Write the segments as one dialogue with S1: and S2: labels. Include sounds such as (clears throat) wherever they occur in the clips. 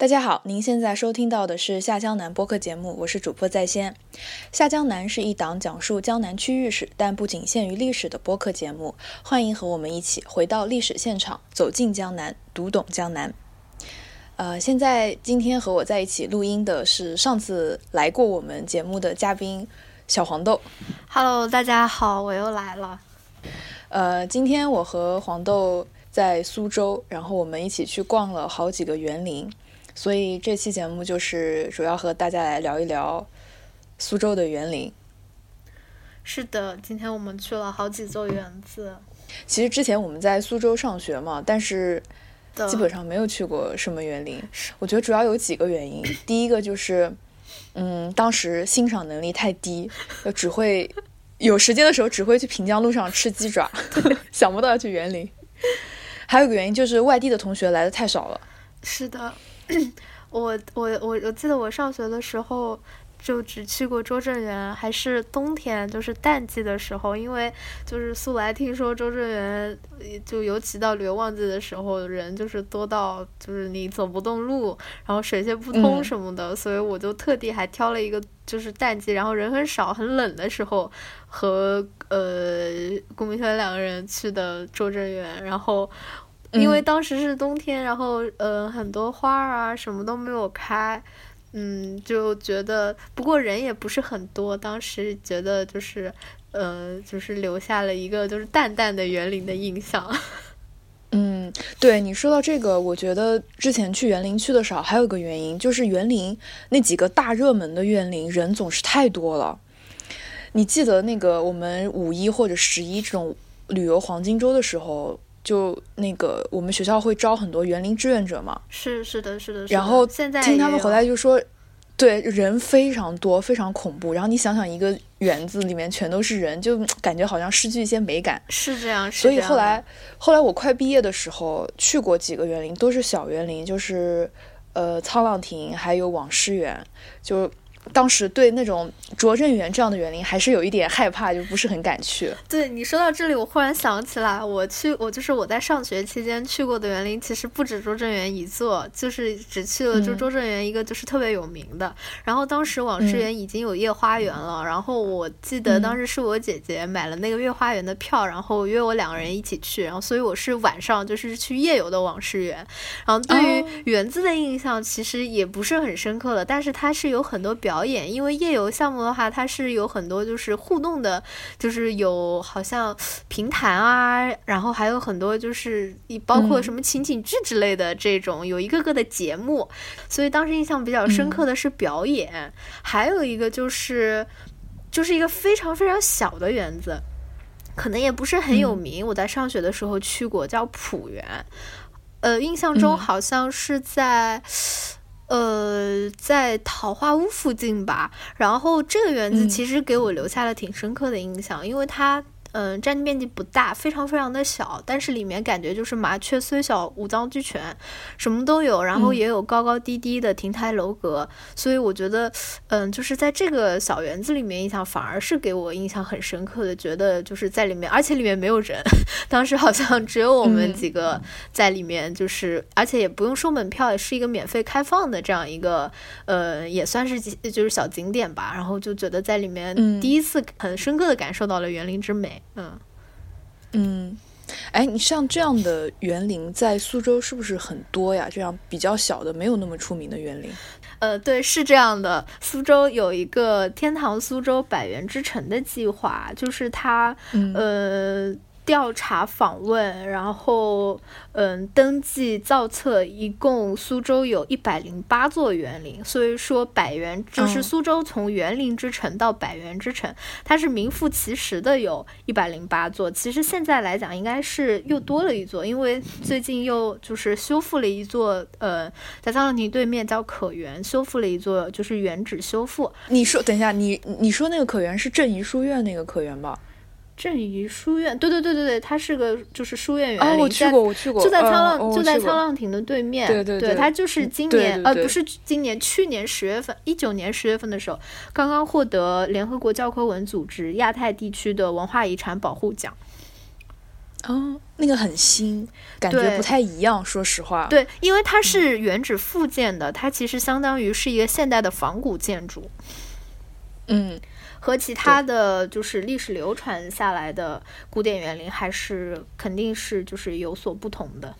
S1: 大家好，您现在收听到的是下江南播客节目，我是主播在先。下江南是一档讲述江南区域史，但不仅限于历史的播客节目，欢迎和我们一起回到历史现场，走进江南，读懂江南。呃，现在今天和我在一起录音的是上次来过我们节目的嘉宾小黄豆。
S2: Hello，大家好，我又来了。
S1: 呃，今天我和黄豆在苏州，然后我们一起去逛了好几个园林，所以这期节目就是主要和大家来聊一聊苏州的园林。
S2: 是的，今天我们去了好几座园子，
S1: 其实之前我们在苏州上学嘛，但是基本上没有去过什么园林。我觉得主要有几个原因，第一个就是，嗯，当时欣赏能力太低，就只会有时间的时候只会去平江路上吃鸡爪，(laughs) 想不到要去园林。还有一个原因就是外地的同学来的太少了。
S2: 是的，(clears throat) 我我我我记得我上学的时候。就只去过拙政园，还是冬天，就是淡季的时候，因为就是素来听说拙政园，就尤其到旅游旺季的时候，人就是多到就是你走不动路，然后水泄不通
S1: 嗯
S2: 什么的，所以我就特地还挑了一个就是淡季，然后人很少、很冷的时候，和呃顾明轩两个人去的拙政园，然后。因为
S1: 嗯
S2: 当时是冬天，然后呃很多花儿啊什么都没有开，嗯，就觉得不过人也不是很多，当时觉得就是呃就是留下了一个就是淡淡的园林的印象。(laughs)
S1: 嗯，对你说到这个，我觉得之前去园林去的少，还有一个原因就是园林那几个大热门的园林人总是太多了。你记得那个我们五一或者十一这种旅游黄金周的时候，就那个我们学校会招很多园林志愿者嘛，
S2: 是是的是的，是的
S1: 然后
S2: 现在
S1: 听他们回来就说，对人非常多，非常恐怖。然后你想想，一个园子里面全都是人，就感觉好像失去一些美感。
S2: 是这样，是
S1: 所以
S2: 这样的
S1: 后来，后来我快毕业的时候去过几个园林，都是小园林，就是呃沧浪亭，还有网师园。就当时对那种拙政园这样的园林还是有一点害怕，就不是很敢去。
S2: 对你说到这里，我忽然想起来，我去我就是我在上学期间去过的园林，其实不止拙政园一座，就是只去了就
S1: 嗯
S2: 拙政园一个就是特别有名的。然后当时网师园已经有夜花园了，然后我记得当时是我姐姐买了那个月花园的票，然后约我两个人一起去，然后所以我是晚上就是去夜游的网师园。然后对于
S1: 哦
S2: 园子的印象其实也不是很深刻了，但是它是有很多表演，因为夜游项目的话，它是有很多就是互动的，就是有好像评弹啊，然后还有很多就是包括
S1: 嗯
S2: 什么情景剧之类的这种，有一个个的节目，所以当时印象比较深刻的是表演，还有一个就是就是一个非常非常小的园子。可能也不是很有
S1: 嗯
S2: 名，我在上学的时候去过，叫浦园。呃，印象中
S1: 嗯
S2: 好像是在，呃，在桃花坞附近吧。然后这个园子
S1: 嗯
S2: 其实给我留下了挺深刻的印象，因为它。嗯，占地面积不大，非常非常的小，但是里面感觉就是麻雀虽小，五脏俱全，什么都有，然后
S1: 嗯
S2: 也有高高低低的亭台楼阁，所以我觉得，嗯，就是在这个小园子里面，印象反而是给我印象很深刻的，觉得就是在里面，而且里面没有人，(laughs) 当时好像只有我们
S1: 嗯
S2: 几个在里面，就是、而且也不用收门票，也是一个免费开放的这样一个，呃，也算是就是小景点吧。然后就觉得在里面
S1: 嗯
S2: 第一次很深刻的感受到了园林之美，嗯。
S1: 嗯，哎，你像这样的园林在苏州是不是很多呀？这样比较小的、没有那么出名的园林。
S2: 呃，对，是这样的。苏州有一个“天堂苏州百园之城”的计划，就是它
S1: 嗯
S2: 呃调查访问，然后嗯登记造册，一共苏州有一百零八座园林。所以说百园就是苏州从园林之城到百园之城，它是名副其实的有一百零八座。其实现在来讲，应该是又多了一座，因为最近又就是修复了一座，呃，在沧浪亭对面叫可园，修复了一座就是原址修复。
S1: 你说，等一下，你你说那个可园是镇怡书院那个可园吧？
S2: 镇怡书院，对对对对对，它是个就是书院园
S1: 哦，
S2: 林，哦
S1: 我去过，我去过，
S2: 就在沧
S1: 嗯
S2: 浪，
S1: 哦
S2: 就在沧浪亭的对面。
S1: 对对对
S2: 它就是今年，呃，不是今年，去年十月份，一九年十月份的时候，刚刚获得联合国教科文组织亚太地区的文化遗产保护奖。
S1: 哦，那个很新，感觉不太一样。说实话，
S2: 对，因为它是原址复建的，它其实相当于是一个现代的仿古建筑。
S1: 嗯，
S2: 和其他的就是历史流传下来的古典园林还是肯定是就是有所不同的。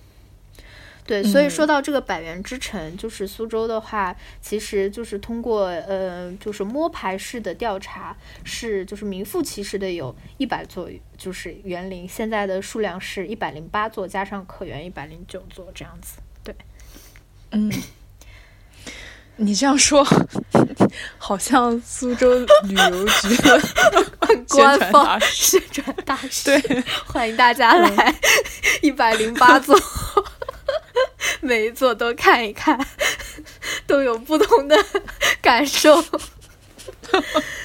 S2: 对，所以说到这个百园之城，就是苏州的话，其实就是通过呃，就是摸排式的调查，是就是名副其实的有一百座，就是园林，现在的数量是一百零八座，加上可园一百零九座这样子。对，
S1: 嗯，你这样说，(laughs) 好像苏州旅游局
S2: 官方宣传大使，
S1: 对，
S2: 欢迎大家来一百零八座。每一座都看一看，都有不同的感受。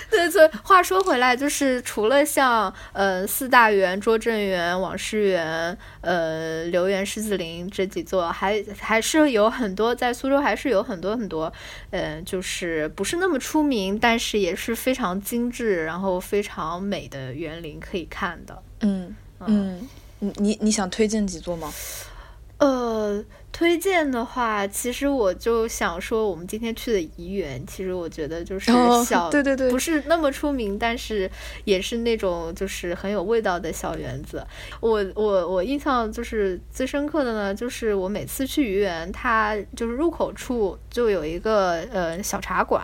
S2: 对 (laughs) 对，话说回来，就是除了像呃四大园、拙政园、网师园、呃留园、狮子林这几座，还还是有很多在苏州，还是有很多很多，嗯，就是不是那么出名，但是也是非常精致，然后非常美的园林可以看的。
S1: 嗯嗯，你你你想推荐几座吗？
S2: 呃。推荐的话，其实我就想说，我们今天去的怡园，其实我觉得就是小，(laughs)
S1: 对对对，
S2: 不是那么出名，但是也是那种就是很有味道的小园子。我我我印象就是最深刻的呢，就是我每次去怡园，它就是入口处就有一个呃小茶馆，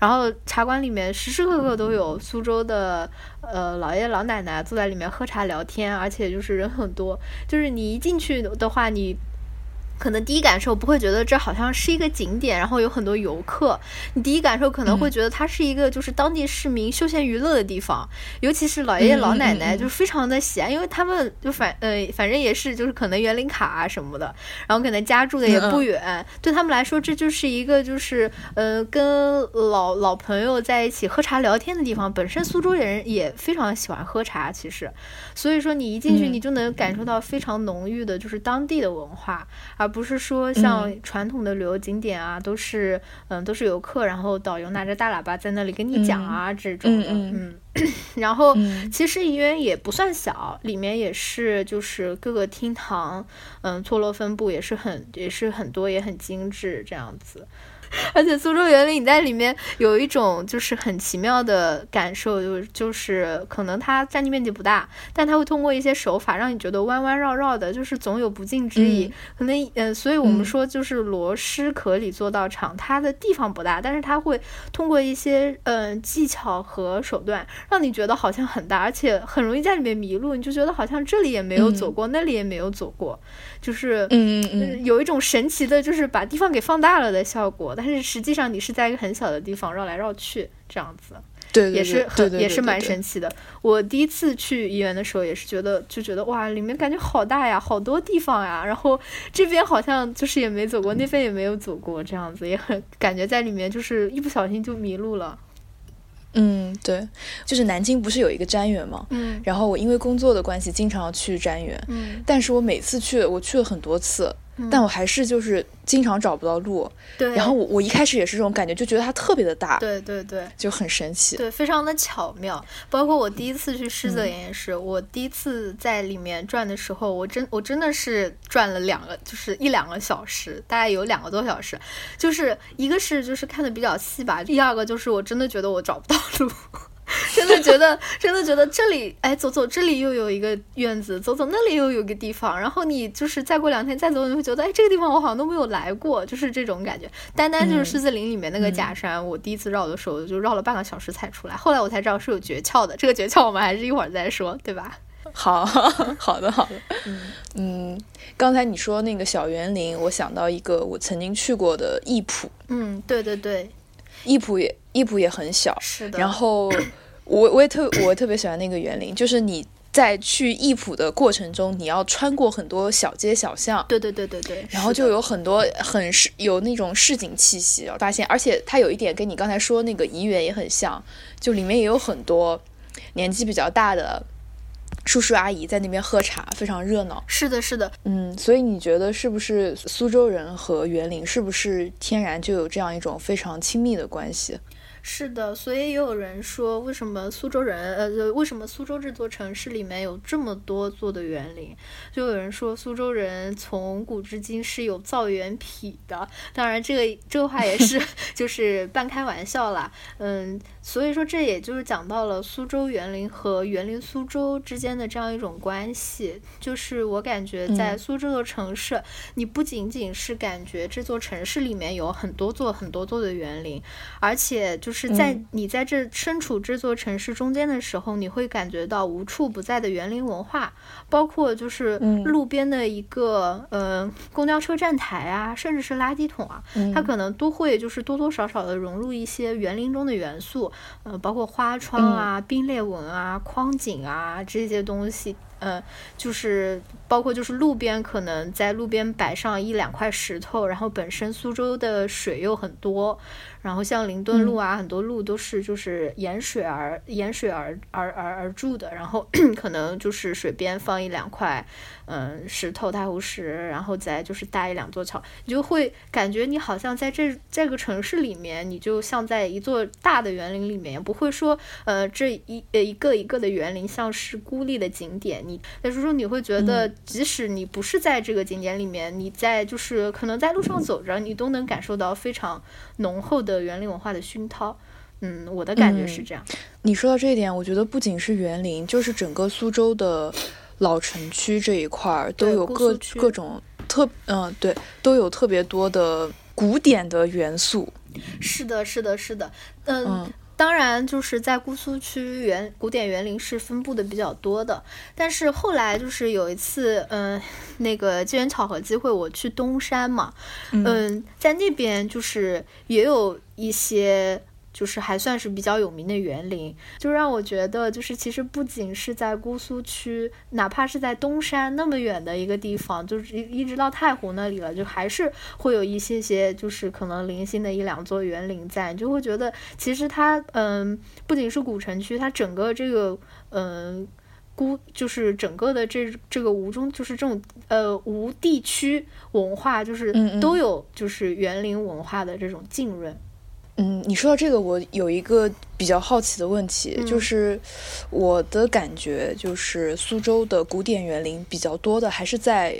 S2: 然后茶馆里面时时刻刻都有苏州的呃老爷老奶奶坐在里面喝茶聊天，而且就是人很多，就是你一进去的话，你。可能第一感受不会觉得这好像是一个景点，然后有很多游客。你第一感受可能会觉得它是一个就是当地市民休闲娱乐的地方，尤其是老爷爷老奶奶就非常的喜爱，因为他们就反 (laughs) 呃反正也是就是可能园林卡啊什么的，然后可能家住的也不远，对他们来说这就是一个就是呃跟老老朋友在一起喝茶聊天的地方。本身苏州人也非常喜欢喝茶，其实，所以说你一进去你就能感受到非常浓郁的就是当地的文化，而。不是说像传统的旅游景点啊，都是嗯都是游客，然后导游拿着大喇叭在那里跟你讲啊这种的，嗯，(coughs) 然后其实怡园也不算小，里面也是就是各个厅堂，嗯错落分布也是很也是很多也很精致这样子。(laughs) 而且苏州园林，你在里面有一种就是很奇妙的感受，就就是可能它占地面积不大，但它会通过一些手法让你觉得弯弯绕绕的，就是总有不尽之意。可能呃，所以我们说就是螺蛳壳里做道场，它的地方不大，但是它会通过一些嗯技巧和手段，让你觉得好像很大，而且很容易在里面迷路，你就觉得好像这里也没有走过，那里也没有走过，就是
S1: 嗯嗯
S2: 有一种神奇的，就是把地方给放大了的效果。但是实际上你是在一个很小的地方绕来绕去这样子，
S1: 对，
S2: 也是
S1: 很
S2: 也是蛮神奇的。我第一次去医院的时候也是觉得就觉得哇，里面感觉好大呀，好多地方呀。然后这边好像就是也没走过，那边也没有走过，这样子也很感觉在里面就是一不小心就迷路了。
S1: 嗯，对，就是南京不是有一个瞻园吗？
S2: 嗯，
S1: 然后我因为工作的关系经常要去瞻园，
S2: 嗯，
S1: 但是我每次去，我去了很多次。但我还是就是经常找不到路，
S2: 对。
S1: 然后我我一开始也是这种感觉，就觉得它特别的大，
S2: 对对对，
S1: 就很神奇，
S2: 对，非常的巧妙。包括我第一次去狮子林也是，我第一次在里面转的时候，我真我真的是转了两个，就是一两个小时，大概有两个多小时。就是一个是就是看的比较细吧，第二个就是我真的觉得我找不到路。(laughs) 真的觉得，真的觉得这里，哎，走走，这里又有一个院子，走走，那里又有个地方。然后你就是再过两天再走，你会觉得，哎，这个地方我好像都没有来过，就是这种感觉。单单就是狮子林里面那个假山，我第一次绕的时候就绕了半个小时才出来。后来我才知道是有诀窍的，这个诀窍我们还是一会儿再说，对吧？(laughs)
S1: 好好的好的，嗯嗯，刚才你说那个小园林，我想到一个我曾经去过的艺圃。
S2: 嗯，对对对，
S1: 艺圃也艺圃也很小，
S2: 是的，
S1: 然后。我我也特 (coughs) 我特别喜欢那个园林，就是你在去艺圃的过程中，你要穿过很多小街小巷，
S2: 对对对对对，
S1: 然后就有很多很市有那种市井气息，发现，而且它有一点跟你刚才说那个怡园也很像，就里面也有很多年纪比较大的叔叔阿姨在那边喝茶，非常热闹。
S2: 是的，是的，
S1: 嗯，所以你觉得是不是苏州人和园林是不是天然就有这样一种非常亲密的关系？
S2: 是的，所以也有人说，为什么苏州人，呃，为什么苏州这座城市里面有这么多座的园林？就有人说，苏州人从古至今是有造园癖的。当然，这个这个话也是 (laughs) 就是半开玩笑啦。嗯，所以说这也就是讲到了苏州园林和园林苏州之间的这样一种关系。就是我感觉在苏州的城市，你不仅仅是感觉这座城市里面有很多座很多座的园林，而且就。就是在你在这身处这座城市中间的时候，你会感觉到无处不在的园林文化，包括就是路边的一个呃公交车站台啊，甚至是垃圾桶啊，它可能都会就是多多少少的融入一些园林中的元素，呃，包括花窗啊、冰裂纹啊、框景啊这些东西。嗯，就是包括就是路边可能在路边摆上一两块石头，然后本身苏州的水又很多，然后像灵顿路啊，很多路都是就是沿水而沿水而而而而筑的，然后 (clears throat) 可能就是水边放一两块嗯石头太湖石，然后再就是搭一两座桥，你就会感觉你好像在这这个城市里面，你就像在一座大的园林里面，不会说呃这一呃一个一个的园林像是孤立的景点。但是说你会觉得，即使你不是在这个景点里面，你在就是可能在路上走着，你都能感受到非常浓厚的园林文化的熏陶。嗯，我的感觉是这样。
S1: 你说到这一点，我觉得不仅是园林，就是整个苏州的老城区这一块儿都有各各种特嗯对，都有特别多的古典的元素。
S2: 是的，是的，是的，嗯。当然，就是在姑苏区园古典园林是分布的比较多的，但是后来就是有一次，嗯，那个机缘巧合机会，我去东山嘛，嗯，在那边就是也有一些。就是还算是比较有名的园林，就让我觉得，就是其实不仅是在姑苏区，哪怕是在东山那么远的一个地方，就是一一直到太湖那里了，就还是会有一些些，就是可能零星的一两座园林在，你就会觉得其实它，嗯，不仅是古城区，它整个这个，嗯，孤就是整个的这这个吴中，就是这种呃吴地区文化，就是都有就是园林文化的这种浸润。
S1: 嗯，你说到这个，我有一个比较好奇的问题，就是我的感觉就是苏州的古典园林比较多的还是在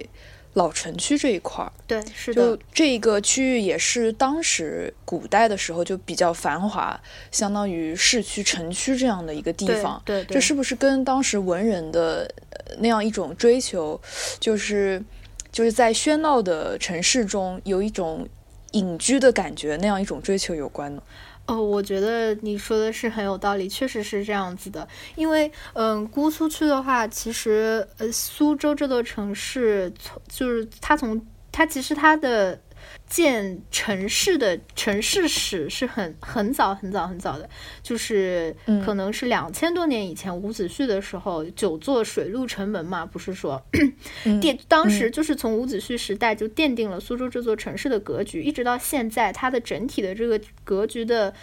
S1: 老城区这一块儿。
S2: 对，是的。
S1: 就这个区域也是当时古代的时候就比较繁华，相当于市区城区这样的一个地方。
S2: 对，
S1: 这是不是跟当时文人的那样一种追求，就是就是在喧闹的城市中有一种。隐居的感觉，那样一种追求有关呢？
S2: 哦，我觉得你说的是很有道理，确实是这样子的。因为，嗯，姑苏区的话，其实，呃，苏州这座城市，从就是它从它其实它的。建城市的城市史是很很早很早很早的，就是可能是两千多年以前伍子胥的时候，九座水陆城门嘛，不是说 (clears throat) 奠当时就是从伍子胥时代就奠定了苏州这座城市的格局，一直到现在，它的整体的这个格局的，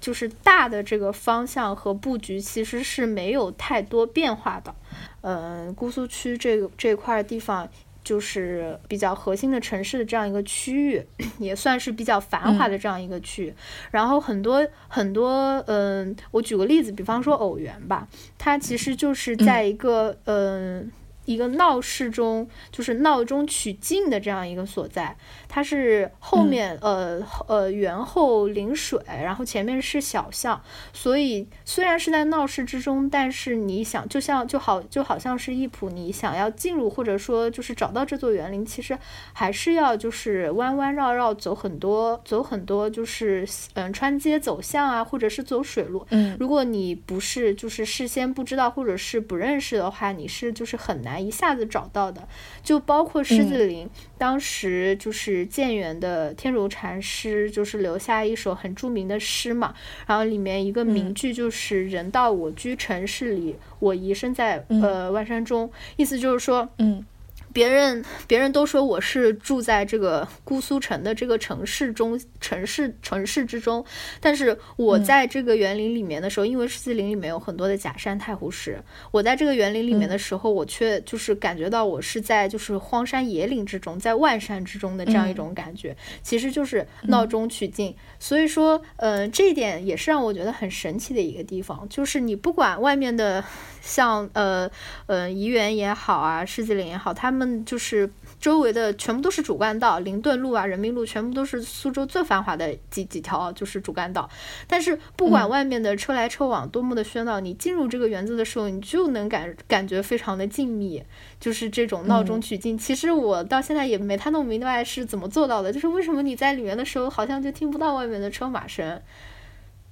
S2: 就是大的这个方向和布局其实是没有太多变化的。嗯，姑苏区这个这块地方。就是比较核心的城市的这样一个区域，(coughs) 也算是比较繁华的这样一个区域。然后很多很多，嗯，我举个例子，比方说偶园吧，它其实就是在一个，嗯。一个闹市中，就是闹中取静的这样一个所在，它是后面呃呃园后临水，然后前面是小巷，所以虽然是在闹市之中，但是你想就像就好就好像是一浦，你想要进入或者说就是找到这座园林，其实还是要就是弯弯绕绕走很多走很多就是嗯穿街走巷啊，或者是走水路。
S1: 嗯，
S2: 如果你不是就是事先不知道或者是不认识的话，你是就是很难。一下子找到的，就包括狮子林，当时就是建园的天竺禅师，就是留下一首很著名的诗嘛，然后里面一个名句就是“人到我居城市里，我移身在呃万山中”，意思就是说，
S1: 嗯。
S2: 别人别人都说我是住在这个姑苏城的这个城市中城市城市之中，但是我在这个园林里面的时候，因为世纪林里面有很多的假山太湖石，我在这个园林里面的时候，我却就是感觉到我是在就是荒山野岭之中，在万山之中的这样一种感觉，其实就是闹中取静。所以说，嗯，这一点也是让我觉得很神奇的一个地方，就是你不管外面的。像呃呃怡园也好啊，世纪岭也好，他们就是周围的全部都是主干道，林顿路啊、人民路全部都是苏州最繁华的几几条就是主干道。但是不管外面的车来车往多么的喧闹，你进入这个园子的时候，你就能感感觉非常的静谧，就是这种闹中取静。其实我到现在也没太弄明白是怎么做到的，就是为什么你在里面的时候好像就听不到外面的车马声。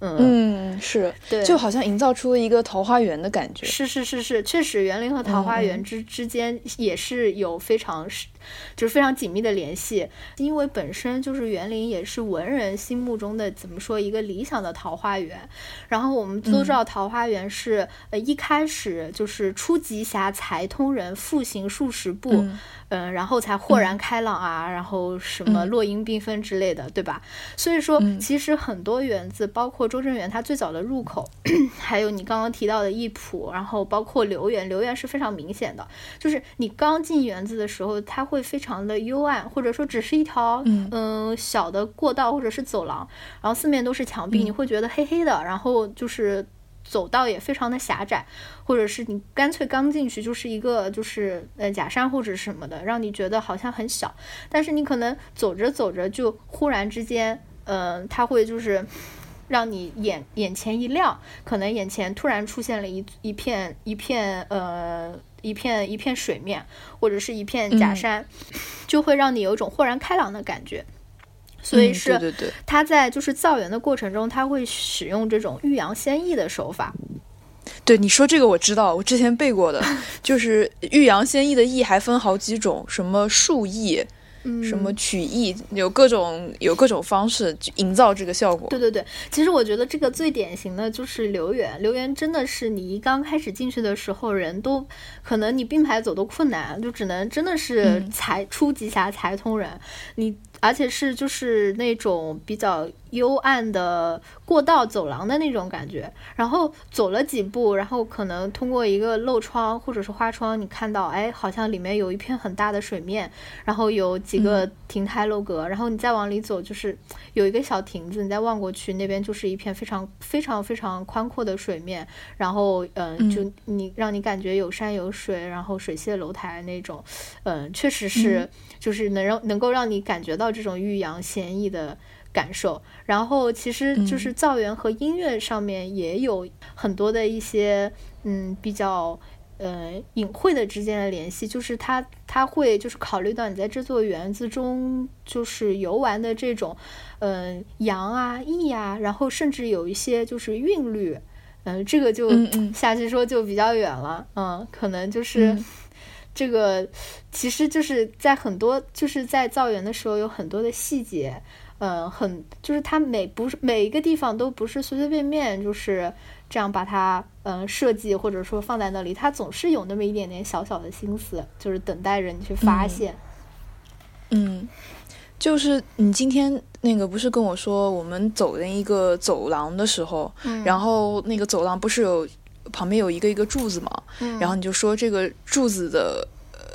S1: 嗯，是，
S2: 对，
S1: 就好像营造出了一个桃花源的感觉。
S2: 是是是是，确实园林和桃花源之之间也是有非常是。就是非常紧密的联系，因为本身就是园林也是文人心目中的怎么说一个理想的桃花源。然后我们都知道桃花源是呃一开始就是初极狭才通人复行数十步，嗯，然后才豁然开朗啊，然后什么落英缤纷之类的，对吧？所以说其实很多园子，包括周正园它最早的入口，(coughs) 还有你刚刚提到的艺圃，然后包括留园，留园是非常明显的，就是你刚进园子的时候，它会。会非常的幽暗，或者说只是一条嗯小的过道或者是走廊，然后四面都是墙壁，你会觉得黑黑的，然后就是走道也非常的狭窄，或者是你干脆刚进去就是一个就是呃假山或者什么的，让你觉得好像很小，但是你可能走着走着就忽然之间，嗯，它会就是让你眼眼前一亮，可能眼前突然出现了一一片一片呃。一片一片水面，或者是一片假山，就会让你有一种豁然开朗的感觉。所以是，
S1: 对对对，
S2: 他在就是造园的过程中，他会使用这种欲扬先抑的手法。
S1: 对你说这个我知道，我之前背过的，(laughs) 就是欲扬先抑的抑还分好几种，什么树抑。什么曲艺有各种有各种方式营造这个效果。
S2: 对对对，其实我觉得这个最典型的就是留园，留园真的是你一刚开始进去的时候，人都可能你并排走都困难，就只能真的是才初级侠才通人，你而且是就是那种比较。幽暗的过道走廊的那种感觉，然后走了几步，然后可能通过一个漏窗或者是花窗，你看到，哎，好像里面有一片很大的水面，然后有几个亭台楼阁，然后你再往里走，就是有一个小亭子，你再望过去，那边就是一片非常非常非常宽阔的水面，然后，嗯，就你让你感觉有山有水，然后水榭楼台那种，嗯，确实是，就是能让能够让你感觉到这种欲扬先抑的。感受，然后其实就是造园和音乐上面也有很多的一些嗯比较呃隐晦的之间的联系，就是他他会就是考虑到你在这座园子中就是游玩的这种嗯阳啊意啊，然后甚至有一些就是韵律，嗯这个就下去说就比较远了，嗯可能就是这个其实就是在很多就是在造园的时候有很多的细节。嗯，很就是它每不是每一个地方都不是随随便便就是这样把它嗯设计或者说放在那里，它总是有那么一点点小小的心思，就是等待着你去发现。
S1: 嗯，就是你今天那个不是跟我说我们走的一个走廊的时候，然后那个走廊不是有旁边有一个一个柱子嘛，然后你就说这个柱子的。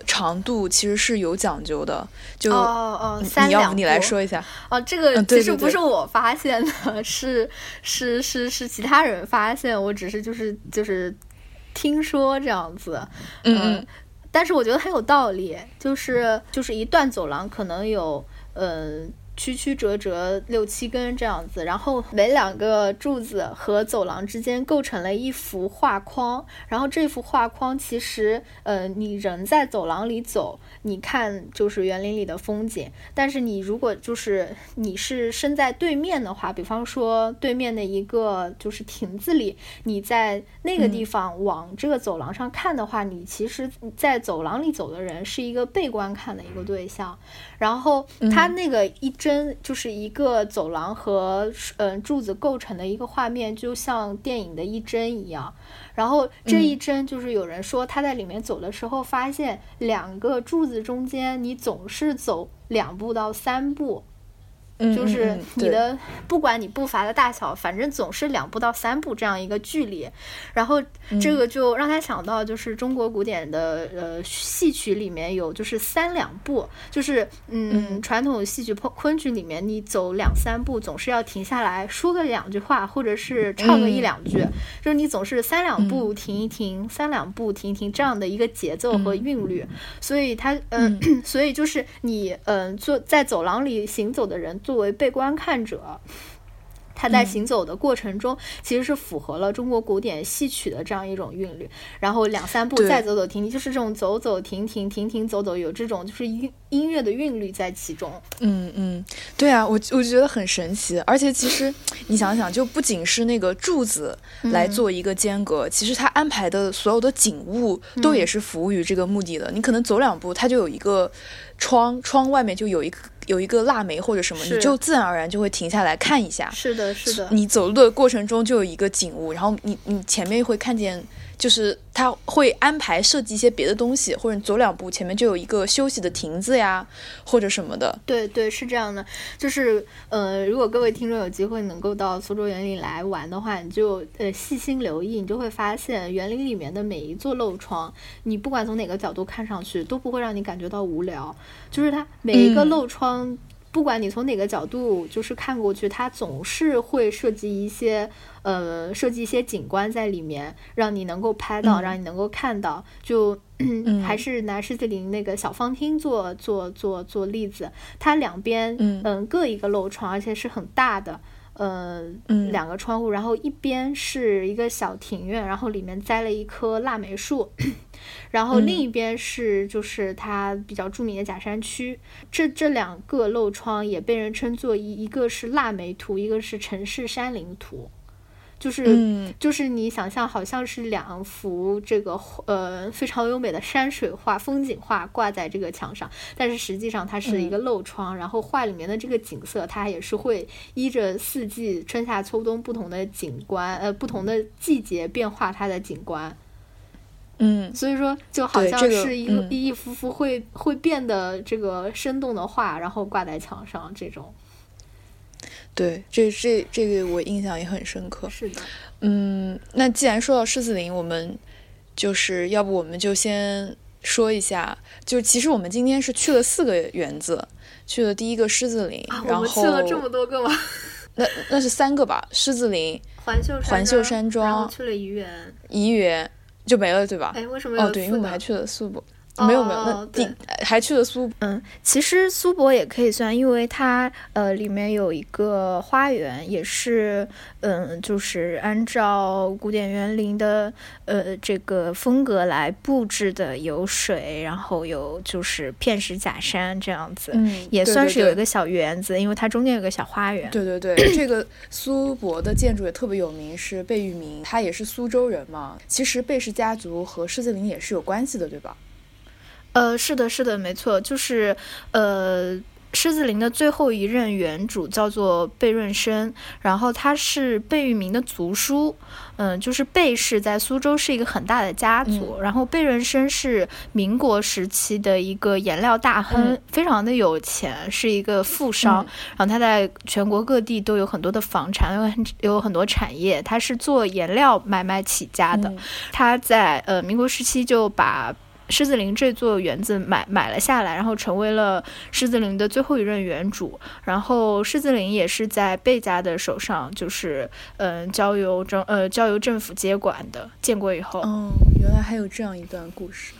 S1: 长度其实是有讲究的，就
S2: 哦哦，
S1: 你要不你来说一下？
S2: 哦，这个其实不是我发现的，(laughs) 是是是是其他人发现，我只是就是就是听说这样子，嗯，但是我觉得很有道理，就是就是一段走廊可能有嗯。曲曲折折六七根这样子，然后每两个柱子和走廊之间构成了一幅画框，然后这幅画框其实，呃，你人在走廊里走，你看就是园林里的风景，但是你如果就是你是身在对面的话，比方说对面的一个就是亭子里，你在那个地方往这个走廊上看的话，你其实，在走廊里走的人是一个被观看的一个对象，然后它那个一。帧，就是一个走廊和嗯柱子构成的一个画面，就像电影的一帧一样。然后这一帧就是有人说他在里面走的时候，发现两个柱子中间你总是走两步到三步。就是你的，不管你步伐的大小，反正总是两步到三步这样一个距离，然后这个就让他想到，就是中国古典的呃戏曲里面有就是三两步，就是嗯传统戏曲昆昆曲里面，你走两三步总是要停下来说个两句话，或者是唱个一两句，就是你总是三两步停一停，三两步停一停这样的一个节奏和韵律，所以他嗯，所以就是你嗯坐在走廊里行走的人。作为被观看者。他在行走的过程中，其实是符合了中国古典戏曲的这样一种韵律。然后两三步再走走停停，就是这种走走停停停停走走，有这种就是音音乐的韵律在其中。
S1: 嗯嗯，对啊，我我觉得很神奇。而且其实你想想，就不仅是那个柱子来做一个间隔，其实他安排的所有的景物都也是服务于这个目的的。你可能走两步，它就有一个窗，窗外面就有一个。有一个腊梅或者什么，你就自然而然就会停下来看一下。
S2: 是的，是的。
S1: 你走路的过程中就有一个景物，然后你你前面会看见。就是他会安排设计一些别的东西，或者走两步前面就有一个休息的亭子呀，或者什么的。
S2: 对对，是这样的。就是呃，如果各位听众有机会能够到苏州园林来玩的话，你就呃细心留意，你就会发现园林里面的每一座漏窗，你不管从哪个角度看上去都不会让你感觉到无聊。就是它每一个漏窗，不管你从哪个角度就是看过去，它总是会设计一些。呃，设计一些景观在里面，让你能够拍到，让你能够看到。就 (clears throat) 还是拿狮子林那个小方厅做做做做例子，它两边嗯各一个漏窗，而且是很大的，呃两个窗户，然后一边是一个小庭院，然后里面栽了一棵腊梅树，(coughs) 然后另一边是就是它比较著名的假山区。这这两个漏窗也被人称作一一个是腊梅图，一个是城市山林图。就是，就是你想象，好像是两幅这个呃非常优美的山水画、风景画挂在这个墙上，但是实际上它是一个漏窗，然后画里面的这个景色，它也是会依着四季春夏秋冬不同的景观，呃不同的季节变化它的景观。
S1: 嗯，
S2: 所以说就好像是一个一幅幅会会变得这个生动的画，然后挂在墙上这种。
S1: 对，这这这个我印象也很深刻。
S2: 是的，
S1: 嗯，那既然说到狮子林，我们就是要不我们就先说一下，就其实我们今天是去了四个园子，去了第一个狮子林，然后
S2: 去了这么多个吗？(laughs)
S1: 那那是三个吧，狮子林、
S2: 环秀
S1: 环秀山庄，
S2: 然后去了怡园，
S1: 怡园就没了，对吧？
S2: 哎，为什么？哦，
S1: 对，因为我们还去了苏博。没有没有，那第还去了苏
S2: 嗯，其实苏博也可以算，因为它呃里面有一个花园，也是嗯就是按照古典园林的呃这个风格来布置的，有水，然后有就是片石假山这样子，
S1: 嗯，
S2: 也算是有一个小园子，因为它中间有个小花园。
S1: 对对对，这个苏博的建筑也特别有名，是贝聿铭，他也是苏州人嘛。其实贝氏家族和狮子林也是有关系的，对吧？
S2: 呃，是的，是的，没错，就是，呃，狮子林的最后一任园主叫做贝润生，然后他是贝聿铭的族叔，嗯，就是贝氏在苏州是一个很大的家族，然后贝润生是民国时期的一个颜料大亨，非常的有钱，是一个富商，然后他在全国各地都有很多的房产，有很有很多产业，他是做颜料买卖起家的，他在呃民国时期就把。狮子林这座园子买买了下来，然后成为了狮子林的最后一任园主。然后狮子林也是在贝家的手上，就是嗯交由政呃交由政府接管的。建国以后，
S1: 哦，原来还有这样一段故事。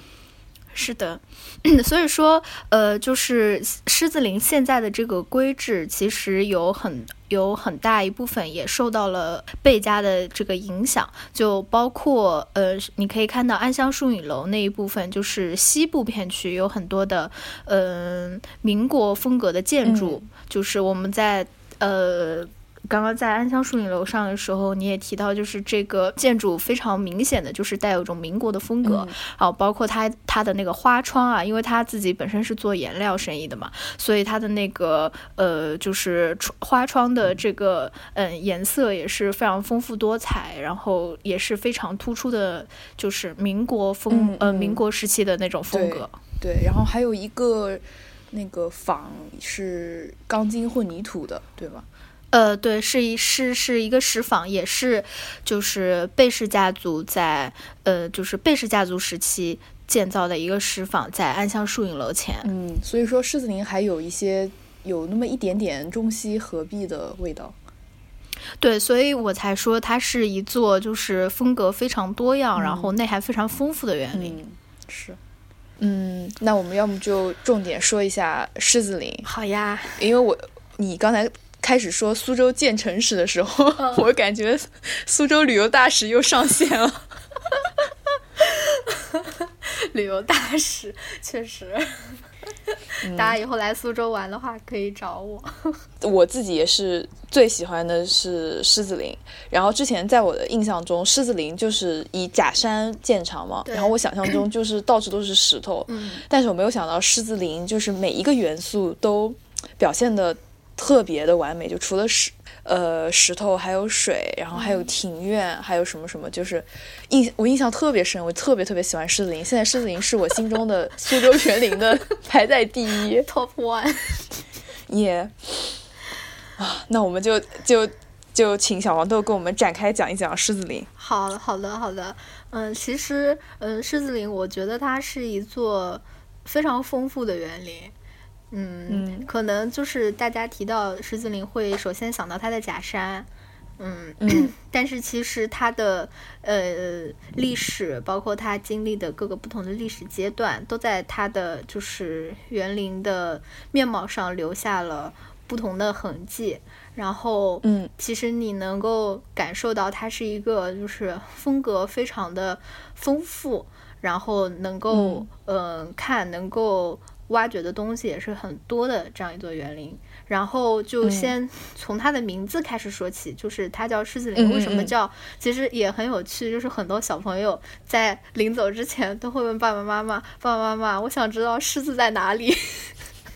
S2: 是的，(clears throat) 所以说，呃，就是狮子林现在的这个规制，其实有很有很大一部分也受到了贝家的这个影响，就包括呃，你可以看到安香树影楼那一部分，就是西部片区有很多的嗯民国风格的建筑，就是我们在呃刚刚在安乡树影楼上的时候，你也提到，就是这个建筑非常明显的就是带有一种民国的风格，好，包括它它的那个花窗啊，因为它自己本身是做颜料生意的嘛，所以它的那个呃，就是花窗的这个嗯颜色也是非常丰富多彩，然后也是非常突出的，就是民国风呃民国时期的那种风格。
S1: 对，然后还有一个那个房是钢筋混凝土的，对吧？
S2: 呃，对，是一是是一个石坊，也是就是贝氏家族在呃就是贝氏家族时期建造的一个石坊，在安乡树影楼前。
S1: 嗯，所以说狮子林还有一些有那么一点点中西合璧的味道。
S2: 对，所以我才说它是一座就是风格非常多样，然后内涵非常丰富的园林。
S1: 是，嗯，那我们要么就重点说一下狮子林。
S2: 好呀，
S1: 因为我你刚才。开始说苏州建城史的时候，我感觉苏州旅游大使又上线了。(laughs)
S2: 旅游大使确实，大家以后来苏州玩的话可以找我。
S1: 我自己也是最喜欢的是狮子林，然后之前在我的印象中，狮子林就是以假山见长嘛，然后我想象中就是到处都是石头，但是我没有想到狮子林就是每一个元素都表现的。特别的完美，就除了石，呃，石头还有水，然后还有庭院，还有什么什么，就是印我印象特别深，我特别特别喜欢狮子林。现在狮子林是我心中的苏州园林的排在第一，(laughs)
S2: Top One。
S1: 耶啊，那我们就就就请小黄豆跟我们展开讲一讲狮子林。
S2: 好好的好的，嗯，其实嗯，狮子林我觉得它是一座非常丰富的园林。嗯，可能就是大家提到狮子林会首先想到它的假山，嗯，(clears throat) 但是其实它的呃历史，包括它经历的各个不同的历史阶段，都在它的就是园林的面貌上留下了不同的痕迹。然后，
S1: 嗯，
S2: 其实你能够感受到它是一个就是风格非常的丰富，然后能够嗯看能够。挖掘的东西也是很多的，这样一座园林。然后就先从它的名字开始说起，就是它叫狮子林。为什么叫？其实也很有趣，就是很多小朋友在临走之前都会问爸爸妈妈：“爸爸妈妈，我想知道狮子在哪里。(laughs) ” (laughs)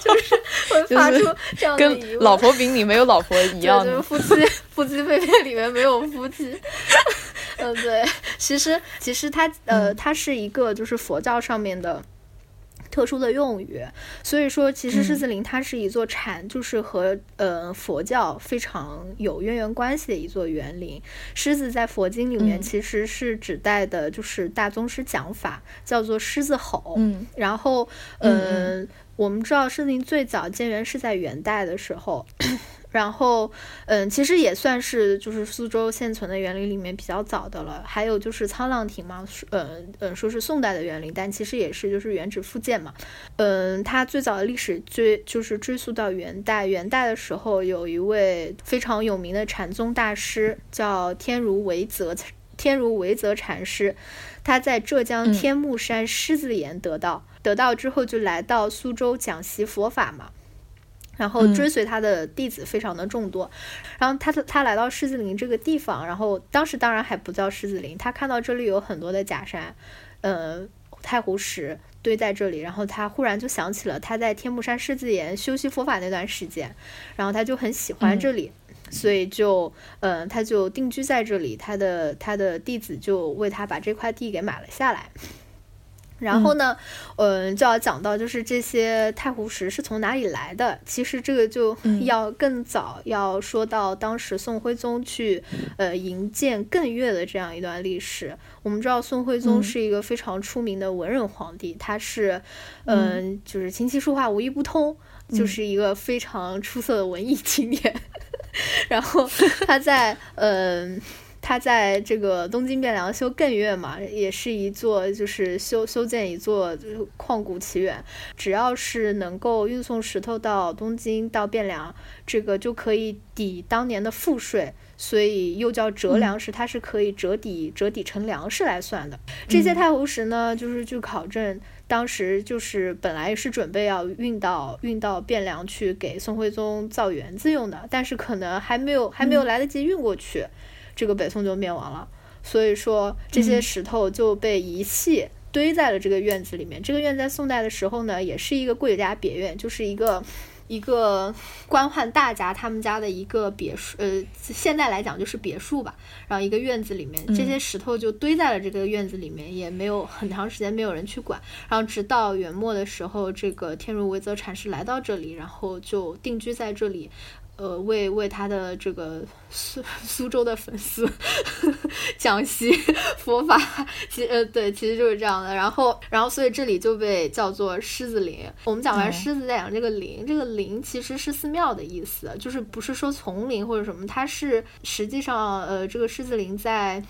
S2: 就是会发出这样的疑
S1: 问。跟老婆饼里没有老婆一样，
S2: 就是夫妻 (laughs) 夫妻肺片里面没有夫妻。嗯，对，其实其实它呃，它是一个就是佛教上面的。特殊的用语，所以说其实狮子林它是一座禅，就是和呃佛教非常有渊源关系的一座园林。狮子在佛经里面其实是指代的，就是大宗师讲法，叫做狮子吼。
S1: 嗯，
S2: 然后嗯，我们知道狮子林最早建园是在元代的时候。然后，嗯，其实也算是就是苏州现存的园林里面比较早的了。还有就是沧浪亭嘛，嗯嗯，说是宋代的园林，但其实也是就是原址复建嘛。嗯，它最早的历史追就是追溯到元代。元代的时候，有一位非常有名的禅宗大师叫天如维泽天如维泽禅师，他在浙江天目山狮子岩得道，得道之后就来到苏州讲习佛法嘛。然后追随他的弟子非常的众多，然后他他来到狮子林这个地方，然后当时当然还不叫狮子林，他看到这里有很多的假山，呃，太湖石堆在这里，然后他忽然就想起了他在天目山狮子岩修习佛法那段时间，然后他就很喜欢这里，所以就嗯他就定居在这里，他的他的弟子就为他把这块地给买了下来。然后呢，嗯，就要讲到就是这些太湖石是从哪里来的。其实这个就要更早，要说到当时宋徽宗去呃营建艮岳的这样一段历史。我们知道宋徽宗是一个非常出名的文人皇帝，他是嗯，就是琴棋书画无一不通，就是一个非常出色的文艺青年。(laughs) 然后他在嗯。它在这个东京汴梁修艮岳嘛，也是一座就是修修建一座旷古奇园。只要是能够运送石头到东京到汴梁，这个就可以抵当年的赋税，所以又叫折粮食，它是可以折抵折抵成粮食来算的。这些太湖石呢，就是据考证。当时就是本来是准备要运到运到汴梁去给宋徽宗造园子用的，但是可能还没有还没有来得及运过去，这个北宋就灭亡了。所以说这些石头就被遗弃堆在了这个院子里面。这个院在宋代的时候呢，也是一个贵家别院，就是一个。一个官宦大家他们家的一个别墅，呃，现在来讲就是别墅吧。然后一个院子里面，这些石头就堆在了这个院子里面，也没有很长时间没有人去管。然后直到元末的时候，这个天如维泽禅师来到这里，然后就定居在这里。呃，为为他的这个苏 (laughs) 苏州的粉丝 (laughs) 讲习 (laughs) 佛法，其呃对，其实就是这样的。然后，然后，所以这里就被叫做狮子林。我们讲完狮子，再讲这个林。这个林其实是寺庙的意思，就是不是说丛林或者什么，它是实际上呃，这个狮子林在。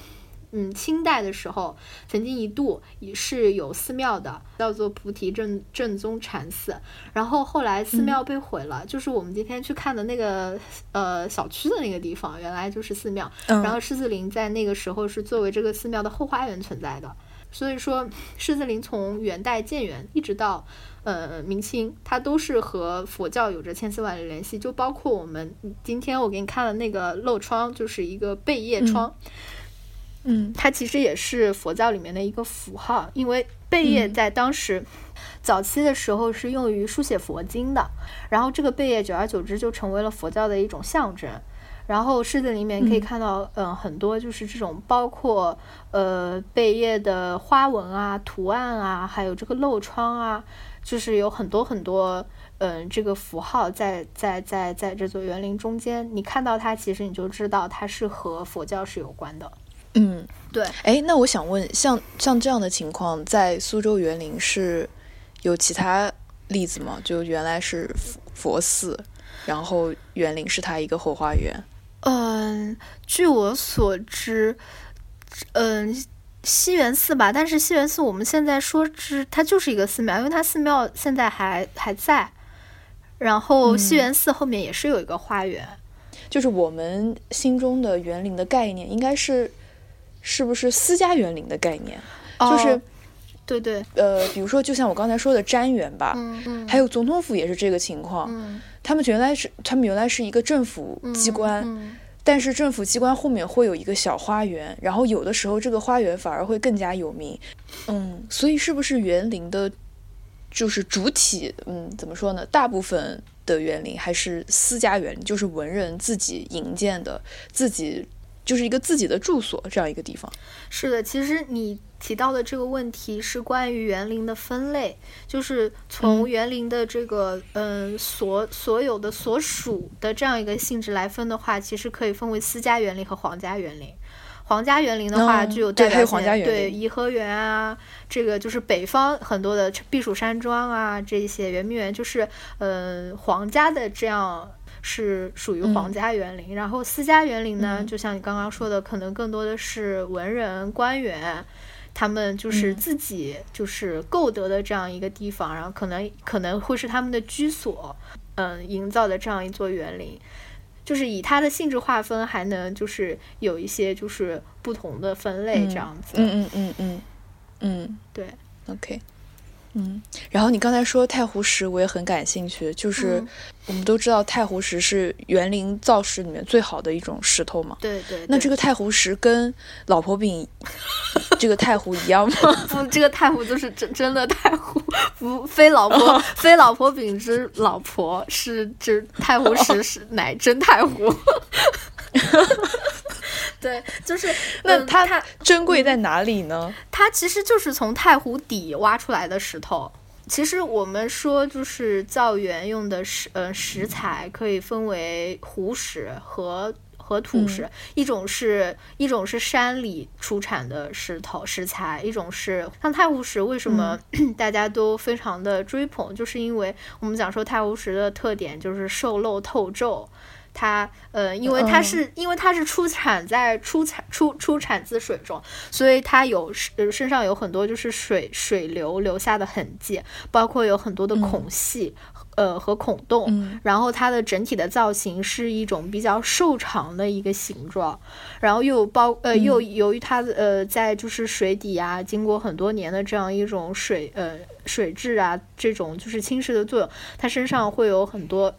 S2: 嗯，清代的时候，曾经一度也是有寺庙的，叫做菩提正正宗禅寺。然后后来寺庙被毁了，就是我们今天去看的那个呃小区的那个地方，原来就是寺庙。然后狮子林在那个时候是作为这个寺庙的后花园存在的。所以说，狮子林从元代建元一直到呃明清，它都是和佛教有着千丝万缕联系。就包括我们今天我给你看的那个漏窗，就是一个贝叶窗。
S1: 嗯，
S2: 它其实也是佛教里面的一个符号，因为贝叶在当时早期的时候是用于书写佛经的，然后这个贝叶久而久之就成为了佛教的一种象征。然后狮子里面可以看到，嗯，很多就是这种包括呃贝叶的花纹啊、图案啊，还有这个漏窗啊，就是有很多很多嗯这个符号在在在在这座园林中间，你看到它，其实你就知道它是和佛教是有关的。
S1: 嗯，
S2: 对。
S1: 哎，那我想问，像像这样的情况，在苏州园林是有其他例子吗？就原来是佛寺，然后园林是它一个后花园。
S2: 嗯，据我所知，嗯，西园寺吧。但是西园寺我们现在说之，它就是一个寺庙，因为它寺庙现在还还在。然后西园寺后面也是有一个花园。
S1: 就是我们心中的园林的概念，应该是。是不是私家园林的概念？就是，
S2: 对对，
S1: 呃，比如说，就像我刚才说的瞻园吧，
S2: 嗯嗯，
S1: 还有总统府也是这个情况。
S2: 嗯，
S1: 他们原来是他们原来是一个政府机关，但是政府机关后面会有一个小花园，然后有的时候这个花园反而会更加有名。嗯，所以是不是园林的，就是主体，嗯，怎么说呢？大部分的园林还是私家园林，就是文人自己营建的，自己。就是一个自己的住所，这样一个地方。
S2: 是的，其实你提到的这个问题是关于园林的分类，就是从园林的这个嗯所所有的所属的这样一个性质来分的话，其实可以分为私家园林和皇家园林。皇家园林的话，具有代表性，对颐和园啊，这个就是北方很多的避暑山庄啊，这些圆明园就是嗯皇家的这样。是属于皇家园林，然后私家园林呢，就像你刚刚说的，可能更多的是文人官员，他们就是自己就是购得的这样一个地方，然后可能可能会是他们的居所，嗯，营造的这样一座园林，就是以它的性质划分，还能就是有一些就是不同的分类这样子。
S1: 嗯嗯嗯嗯。嗯，
S2: 对
S1: ，OK。嗯，然后你刚才说太湖石，我也很感兴趣。就是我们都知道太湖石是园林造石里面最好的一种石头嘛。
S2: 对对。
S1: 那这个太湖石跟老婆饼这个太湖一样吗？(laughs)
S2: 不，这个太湖就是真真的太湖，不非老婆非老婆饼之老婆是指太湖石是 (laughs) 乃真太湖。(laughs) 对，就是
S1: 那它它珍贵在哪里呢？
S2: 它其实就是从太湖底挖出来的石头。其实我们说，就是造园用的石呃石材可以分为湖石和和土石，一种是一种是山里出产的石头石材，一种是像太湖石。为什么 (clears throat) 大家都非常的追捧？就是因为我们讲说太湖石的特点就是受漏透皱。它呃，因为它是因为它是出产在出产出出产自水中，所以它有身身上有很多就是水水流留下的痕迹，包括有很多的孔隙。呃，和孔洞，然后它的整体的造型是一种比较瘦长的一个形状，然后又包呃又由于它的呃在就是水底啊，经过很多年的这样一种水呃水质啊这种就是侵蚀的作用，它身上会有很多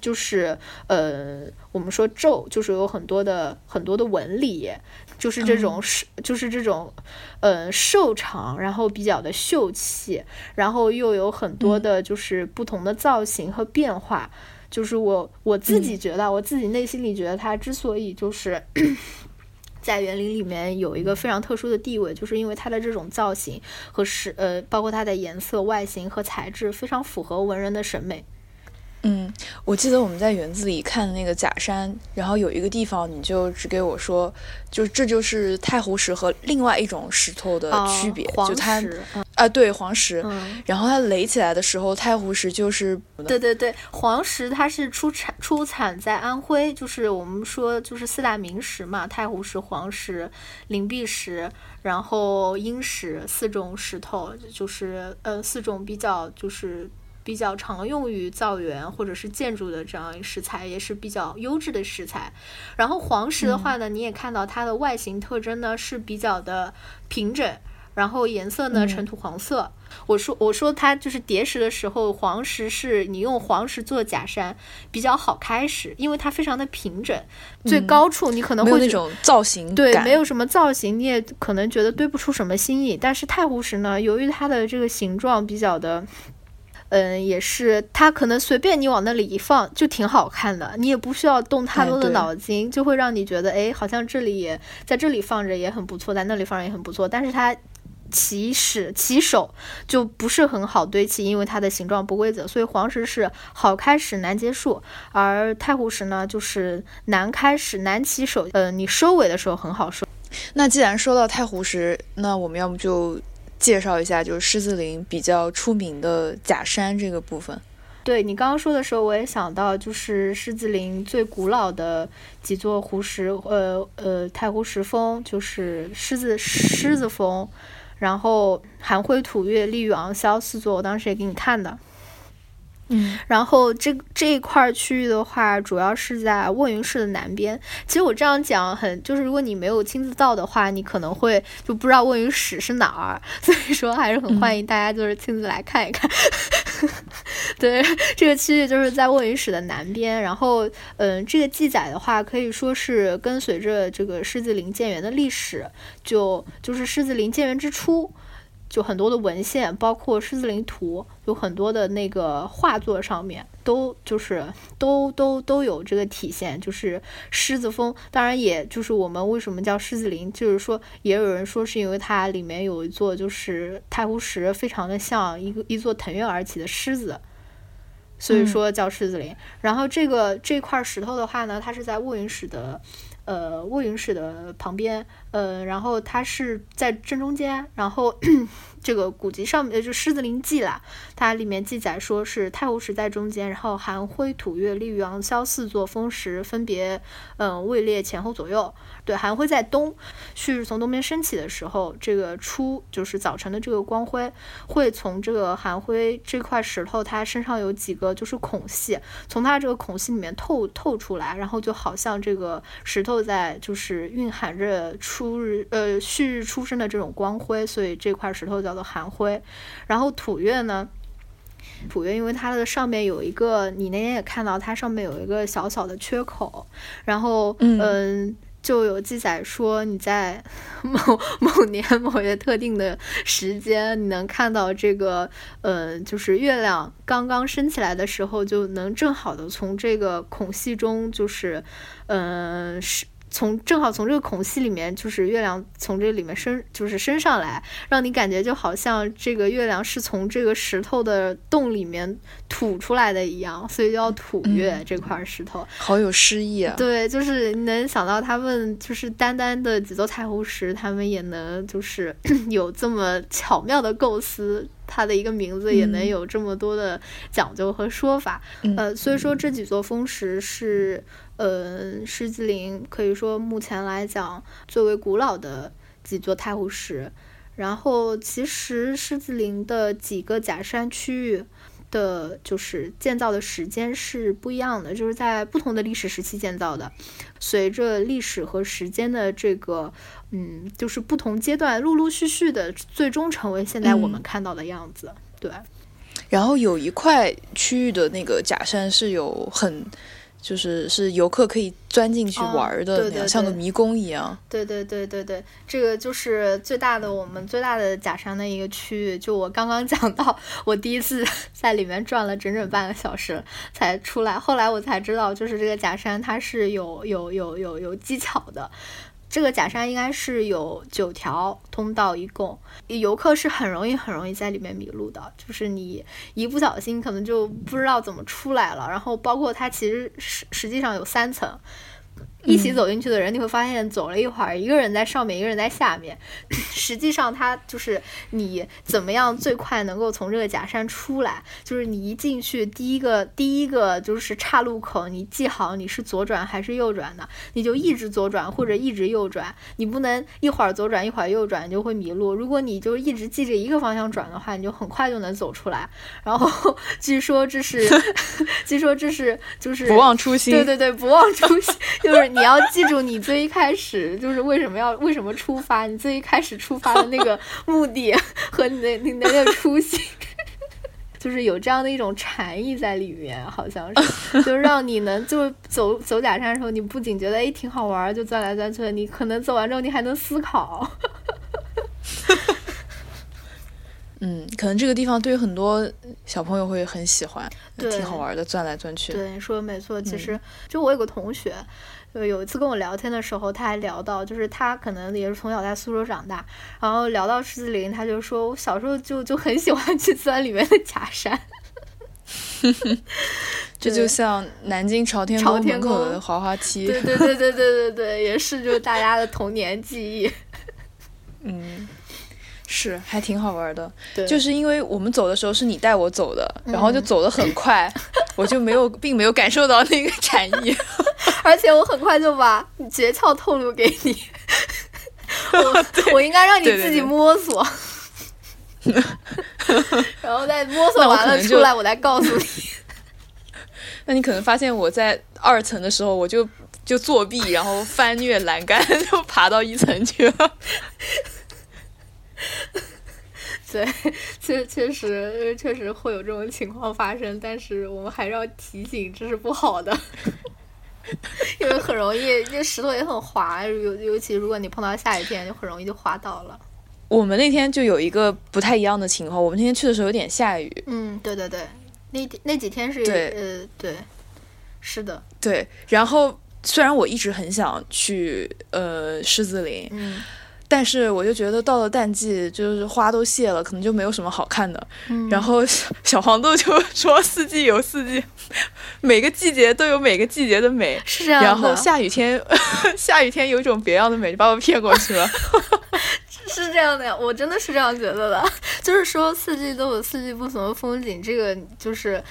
S2: 就是呃我们说皱，就是有很多的很多的纹理。就是这种是，就是这种，呃，瘦长，然后比较的秀气，然后又有很多的，就是不同的造型和变化。就是我我自己觉得，我自己内心里觉得，它之所以就是 (coughs) 在园林里面有一个非常特殊的地位，就是因为它的这种造型和是呃，包括它的颜色、外形和材质，非常符合文人的审美。
S1: 嗯，我记得我们在园子里看的那个假山，然后有一个地方你就只给我说，就这就是太湖石和另外一种石头的区别，就它啊对黄石，然后它垒起来的时候，太湖石就是
S2: 对对对，黄石它是出产出产在安徽，就是我们说就是四大名石嘛，太湖石、黄石、灵璧石，然后英石四种石头，就是呃四种比较就是。比较常用于造园或者是建筑的这样一石材，也是比较优质的石材。然后黄石的话呢，你也看到它的外形特征呢是比较的平整，然后颜色呢呈土黄色。我说我说它就是叠石的时候，黄石是你用黄石做假山比较好开始，因为它非常的平整。最高处你可能会
S1: 那种造型
S2: 对，没有什么造型，你也可能觉得堆不出什么新意。但是太湖石呢，由于它的这个形状比较的。嗯，也是，它可能随便你往那里一放就挺好看的，你也不需要动太多的脑筋，就会让你觉得，哎，好像这里也在这里放着也很不错，在那里放着也很不错。但是它起始起手就不是很好堆砌，因为它的形状不规则，所以黄石是好开始难结束，而太湖石呢就是难开始难起手，呃，你收尾的时候很好收。
S1: 那既然说到太湖石，那我们要不就。介绍一下，就是狮子林比较出名的假山这个部分。
S2: 对你刚刚说的时候，我也想到，就是狮子林最古老的几座湖石，呃呃，太湖石峰，就是狮子狮子峰，然后寒灰吐月立玉昂霄四座，我当时也给你看的。
S1: 嗯，
S2: 然后这这一块区域的话，主要是在卧云市的南边。其实我这样讲很，就是如果你没有亲自到的话，你可能会就不知道卧云市是哪儿。(laughs) 所以说还是很欢迎大家就是亲自来看一看。(laughs) 对，这个区域就是在卧云市的南边。然后，嗯，这个记载的话，可以说是跟随着这个狮子林建园的历史，就就是狮子林建园之初。就很多的文献，包括狮子林图，有很多的那个画作上面，都就是都都都有这个体现，就是狮子峰。当然，也就是我们为什么叫狮子林，就是说，也有人说是因为它里面有一座就是太湖石，非常的像一个一座腾跃而起的狮子，所以说叫狮子林。然后这个这块石头的话呢，它是在卧云石的。呃，卧云石的旁边，呃，然后它是在正中间，然后 (coughs) 这个古籍上面就《狮子林记》啦，它里面记载说是太湖石在中间，然后含灰土月立于昂霄四座峰石分别，嗯，位列前后左右。对，寒灰在东，旭日从东边升起的时候，这个初就是早晨的这个光辉，会从这个寒灰这块石头，它身上有几个就是孔隙，从它这个孔隙里面透透出来，然后就好像这个石头在就是蕴含着初日呃旭日初升的这种光辉，所以这块石头叫做寒灰。然后土月呢，土月因为它的上面有一个，你那天也看到它上面有一个小小的缺口，然后嗯。就有记载说，你在 (laughs) 某某年某月特定的时间，你能看到这个，呃，就是月亮刚刚升起来的时候，就能正好的从这个孔隙中，就是，嗯，是。从正好从这个孔隙里面，就是月亮从这里面升，就是升上来，让你感觉就好像这个月亮是从这个石头的洞里面吐出来的一样，所以叫吐月这块石头，
S1: 好有诗意啊！
S2: 对，就是能想到他们就是单单的几座太湖石，他们也能就是 (coughs) 有这么巧妙的构思，它的一个名字也能有这么多的讲究和说法。呃，所以说这几座峰石是呃狮子林可以说目前来讲最为古老的几座太湖石。然后其实狮子林的几个假山区域。的就是建造的时间是不一样的，就是在不同的历史时期建造的，随着历史和时间的这个，嗯，就是不同阶段陆陆续续的，最终成为现在我们看到的样子。对。
S1: 然后有一块区域的那个假山是有很。就是是游客可以钻进去玩的那样，像个迷宫一样。
S2: 对对对对对，这个就是最大的我们最大的假山的一个区域。就我刚刚讲到，我第一次 (laughs) 在里面转了整整半个小时才出来，后来我才知道，就是这个假山它是有有有有有技巧的。这个假山应该是有九条通道，一共游客是很容易很容易在里面迷路的，就是你一不小心可能就不知道怎么出来了。然后包括它其实实实际上有三层。一起走进去的人，你会发现走了一会儿，一个人在上面，一个人在下面。(clears throat) 实际上，它就是你怎么样最快能够从这个假山出来？就是你一进去，第一个第一个就是岔路口，你记好你是左转还是右转的，你就一直左转或者一直右转。你不能一会儿左转一会儿右转，你就会迷路。如果你就一直记着一个方向转的话，你就很快就能走出来。然后据说这是，(laughs) 据说这是就是
S1: 不忘初心。
S2: 对对对，不忘初心 (laughs) 就是。你要记住，你最一开始 (laughs) 就是为什么要为什么出发？你最一开始出发的那个目的和你的你的那个初心，(laughs) 就是有这样的一种禅意在里面，好像是，(laughs) 就让你能就走走假山的时候，你不仅觉得哎挺好玩，就钻来钻去的，你可能走完之后你还能思考。
S1: 嗯，可能这个地方对于很多小朋友会很喜欢，挺好玩的，钻来钻去。
S2: 对，说的没错。其实就我有个同学。就有一次跟我聊天的时候，他还聊到，就是他可能也是从小在苏州长大，然后聊到狮子林，他就说，我小时候就就很喜欢去钻里面的假山。(laughs)
S1: 这就像南京朝天宫门口的滑滑梯。
S2: 对对对对对对对，也是就是大家的童年记忆。(laughs)
S1: 嗯。是，还挺好玩的。对，就是因为我们走的时候是你带我走的，然后就走得很快，(laughs) 我就没有，并没有感受到那个禅意。(laughs)
S2: 而且我很快就把诀窍透露给你，(laughs) 我我应该让你自己摸索，然后再摸索完了出来，我再告诉你。
S1: 那你可能发现我在二层的时候，我就就作弊，然后翻越栏杆，就爬到一层去了。(laughs)
S2: 对，确确实确实会有这种情况发生，但是我们还是要提醒，这是不好的，(laughs) 因为很容易，这石头也很滑，尤尤其如果你碰到下雨天，就很容易就滑倒了。
S1: 我们那天就有一个不太一样的情况，我们那天去的时候有点下雨。
S2: 嗯，对对对，那那几天是呃对，是的，
S1: 对。然后虽然我一直很想去呃狮子林，
S2: 嗯。
S1: 但是我就觉得到了淡季，就是花都谢了，可能就没有什么好看的。然后 (laughs) 小黄豆就说：“四季有四季，每个季节都有每个季节的美。”
S2: 是这样
S1: 然后下雨天，(laughs) 下雨天有一种别样的美，就把我骗过去了。(laughs)
S2: 是这样的呀，我真的是这样觉得的。就是说四季都有四季不同的风景，这个就是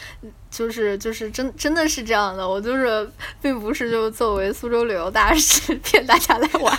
S2: 就是就是真真的是这样的。我就是并不是就作为苏州旅游大使骗大家来玩。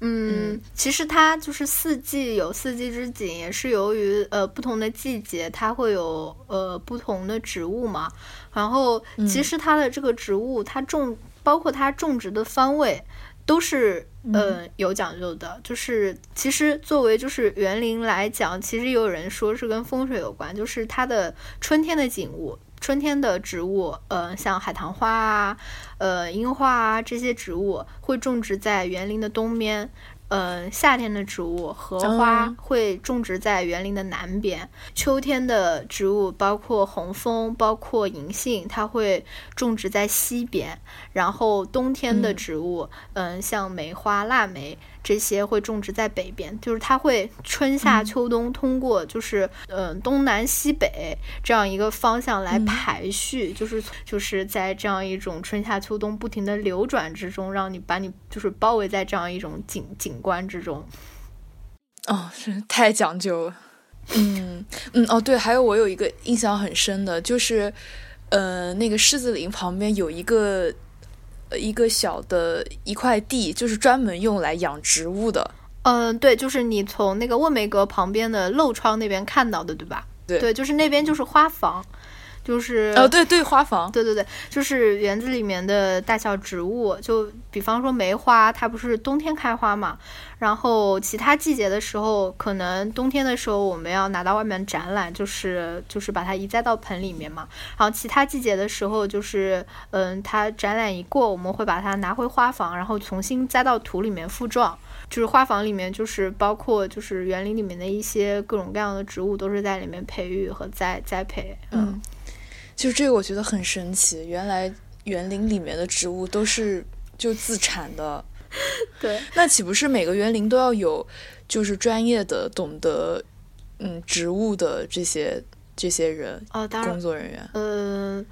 S2: 嗯，其实它就是四季有四季之景，也是由于呃不同的季节它会有呃不同的植物嘛。然后其实它的这个植物，它种包括它种植的方位都是呃有讲究的。就是其实作为就是园林来讲，其实也有人说是跟风水有关，就是它的春天的景物。春天的植物，呃，像海棠花啊，呃，樱花啊，这些植物会种植在园林的东边。嗯，夏天的植物荷花会种植在园林的南边，秋天的植物包括红枫，包括银杏，它会种植在西边。然后冬天的植物，嗯，像梅花、腊梅这些会种植在北边，就是它会春夏秋冬通过就是嗯东南西北这样一个方向来排序，就是就是在这样一种春夏秋冬不停的流转之中，让你把你就是包围在这样一种景景。观之中，
S1: 哦，是太讲究了。嗯嗯哦对，还有我有一个印象很深的，就是呃那个狮子林旁边有一个呃一个小的一块地，就是专门用来养植物的。
S2: 嗯，对，就是你从那个问梅阁旁边的漏窗那边看到的，对吧？
S1: 对，
S2: 就是那边就是花房。就是
S1: 哦，对对，花房，
S2: 对对对，就是园子里面的大小植物，就比方说梅花，它不是冬天开花嘛，然后其他季节的时候，可能冬天的时候我们要拿到外面展览，就是就是把它移栽到盆里面嘛，然后其他季节的时候，就是嗯，它展览一过，我们会把它拿回花房，然后重新栽到土里面复壮，就是花房里面就是包括就是园林里面的一些各种各样的植物都是在里面培育和栽栽培，嗯。
S1: 就这个我觉得很神奇，原来园林里面的植物都是就自产的。(laughs)
S2: 对，
S1: 那岂不是每个园林都要有就是专业的懂得嗯植物的这些这些人
S2: 哦，当然
S1: 工作人员。
S2: 嗯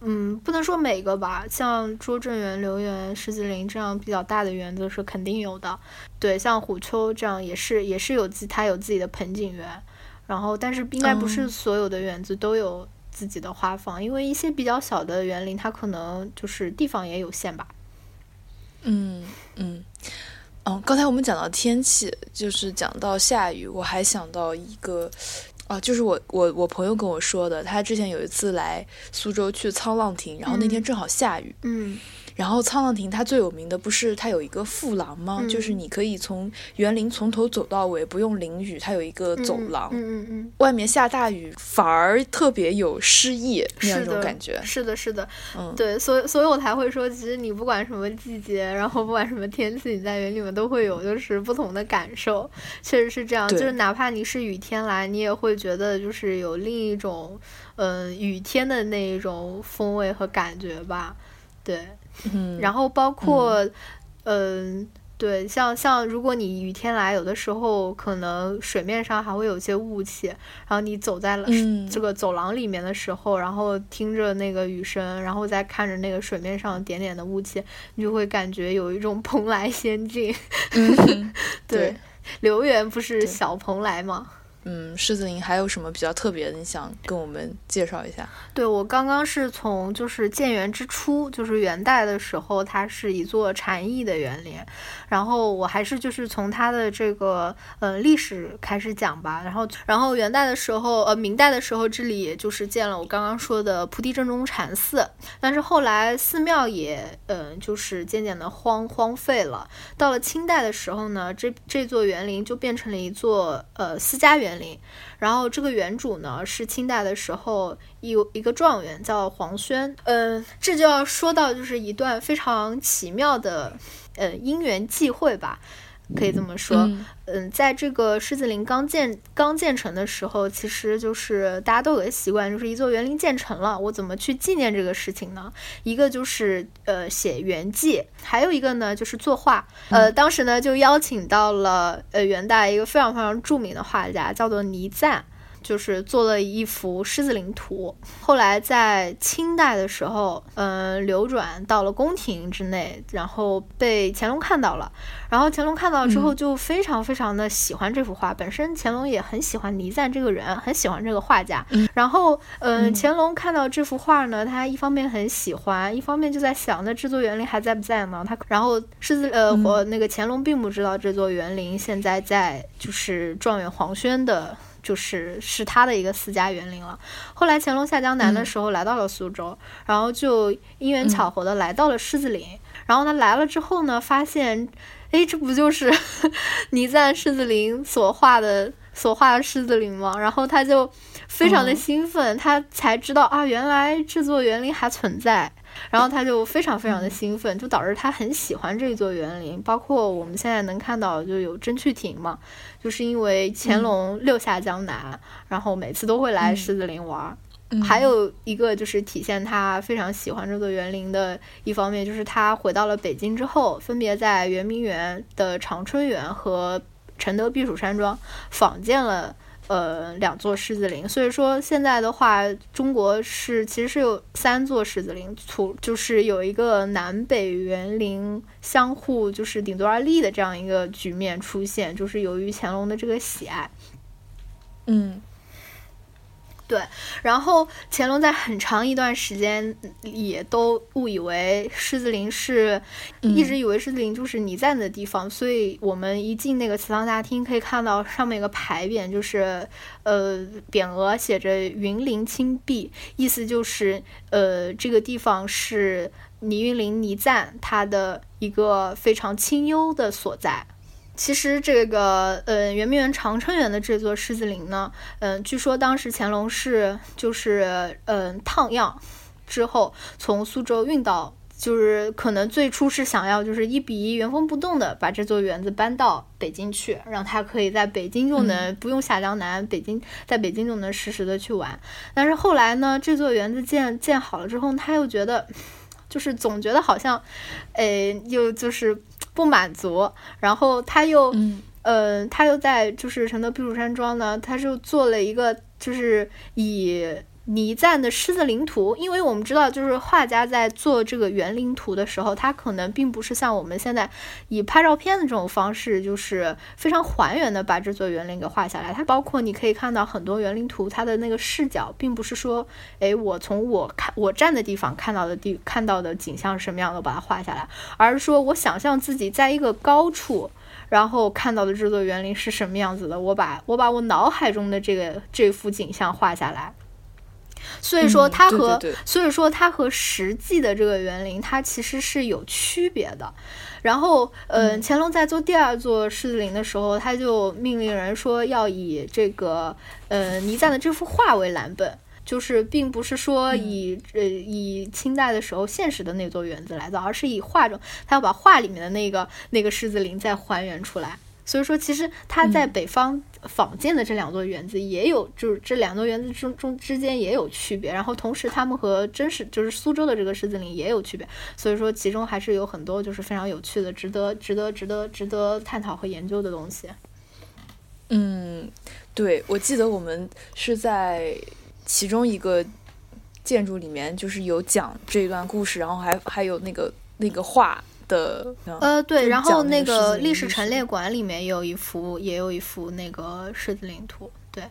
S2: 嗯，不能说每个吧，像拙政园、留园、狮子林这样比较大的园子是肯定有的。对，像虎丘这样也是也是有自它有自己的盆景园，然后但是应该不是所有的园子都有。自己的花房，因为一些比较小的园林，它可能就是地方也有限吧。
S1: 嗯嗯，哦，刚才我们讲到天气，就是讲到下雨，我还想到一个，哦，就是我我我朋友跟我说的，他之前有一次来苏州去沧浪亭，然后那天正好下雨。
S2: 嗯。
S1: 然后沧浪亭它最有名的不是它有一个复廊吗？就是你可以从园林从头走到尾，不用淋雨，它有一个走廊。
S2: 嗯嗯嗯。
S1: 外面下大雨反而特别有诗意那种感觉。
S2: 是的，是的。嗯，对，所以所以我才会说，其实你不管什么季节，然后不管什么天气，你在园里面都会有就是不同的感受。确实是这样，就是哪怕你是雨天来，你也会觉得就是有另一种嗯雨天的那一种风味和感觉吧。对。
S1: 嗯，
S2: 然后包括，嗯，对，像像如果你雨天来，有的时候可能水面上还会有些雾气，然后你走在了这个走廊里面的时候，然后听着那个雨声，然后再看着那个水面上点点的雾气，你就会感觉有一种蓬莱仙境。(laughs) 对，留园不是小蓬莱吗？
S1: 嗯，狮子林还有什么比较特别的？你想跟我们介绍一下？
S2: 对我刚刚是从就是建园之初，就是元代的时候，它是一座禅意的园林。然后我还是就是从它的这个呃历史开始讲吧。然后然后元代的时候，呃明代的时候，这里就是建了我刚刚说的菩提正中禅寺。但是后来寺庙也嗯就是渐渐的荒荒废了。到了清代的时候呢，这这座园林就变成了一座呃私家园。园林，然后这个园主呢是清代的时候有一个状元叫黄轩，嗯，这就要说到就是一段非常奇妙的呃因缘际会吧。可以这么说，嗯，在这个狮子林刚建刚建成的时候，其实就是大家都有个习惯，就是一座园林建成了，我怎么去纪念这个事情呢？一个就是呃写园记，还有一个呢就是作画。呃，当时呢就邀请到了呃元代一个非常非常著名的画家，叫做倪瓒。就是做了一幅狮子林图，后来在清代的时候，嗯，流转到了宫廷之内，然后被乾隆看到了，然后乾隆看到之后就非常非常的喜欢这幅画，本身乾隆也很喜欢倪瓒这个人，很喜欢这个画家，然后，嗯，乾隆看到这幅画呢，他一方面很喜欢，一方面就在想，那制作园林还在不在呢？他，然后狮子，呃，我那个乾隆并不知道这座园林现在在，就是状元黄轩的。就是是他的一个私家园林了。后来乾隆下江南的时候，来到了苏州，然后就因缘巧合的来到了狮子林。然后他来了之后呢，发现，哎，这不就是 (laughs) 倪瓒狮子林所画的所画的狮子林吗？然后他就非常的兴奋，他才知道啊，原来这座园林还存在。然后他就非常非常的兴奋，就导致他很喜欢这座园林。包括我们现在能看到，就有真趣亭嘛，就是因为乾隆六下江南，然后每次都会来狮子林玩。还有一个就是体现他非常喜欢这座园林的一方面，就是他回到了北京之后，分别在圆明园的长春园和承德避暑山庄仿建了。呃，两座狮子林，所以说现在的话，中国是其实是有三座狮子林，土就是有一个南北园林相互就是顶多而立的这样一个局面出现，就是由于乾隆的这个喜爱。
S1: 嗯。
S2: 对，然后乾隆在很长一段时间也都误以为狮子林是，一直以为狮子林就是倪瓒的地方，所以我们一进那个祠堂大厅，可以看到上面有个牌匾，就是呃匾额写着“云林清碧”，意思就是呃这个地方是倪云林倪瓒他的一个非常清幽的所在。其实这个，呃，圆明园长春园的这座狮子林呢，嗯，据说当时乾隆是就是，嗯，烫样之后从苏州运到，就是可能最初是想要就是一比一原封不动的把这座园子搬到北京去，让他可以在北京就能不用下江南，北京在北京就能实时的去玩。但是后来呢，这座园子建建好了之后，他又觉得，就是总觉得好像，诶，又就是。不满足，然后他又，嗯，他又在就是承德避暑山庄呢，他就做了一个就是以。倪瓒的狮子林图，因为我们知道，就是画家在做这个园林图的时候，他可能并不是像我们现在以拍照片的这种方式，就是非常还原的把这座园林给画下来。它包括你可以看到很多园林图，它的那个视角并不是说，哎，我从我看我站的地方看到的地看到的景象是什么样的，把它画下来，而是说我想象自己在一个高处，然后看到的这座园林是什么样子的，我把我把我脑海中的这个这幅景象画下来。所以说它和所以说它和实际的这个园林，它其实是有区别的。然后，嗯，乾隆在做第二座狮子林的时候，他就命令人说要以这个，呃，倪瓒的这幅画为蓝本，就是并不是说以呃以清代的时候现实的那座园子来造，而是以画中他要把画里面的那个那个狮子林再还原出来。所以说，其实他在北方仿建的这两座园子也有，就是这两座园子中中之间也有区别。然后同时，他们和真实就是苏州的这个狮子林也有区别。所以说，其中还是有很多就是非常有趣的、值得、值得、值得、值得探讨和研究的东西。
S1: 嗯，对，我记得我们是在其中一个建筑里面，就是有讲这一段故事，然后还还有那个那个画。的
S2: 呃对，然后那
S1: 个
S2: 历史陈列馆里面有一幅，也有一幅那个狮子林图，对。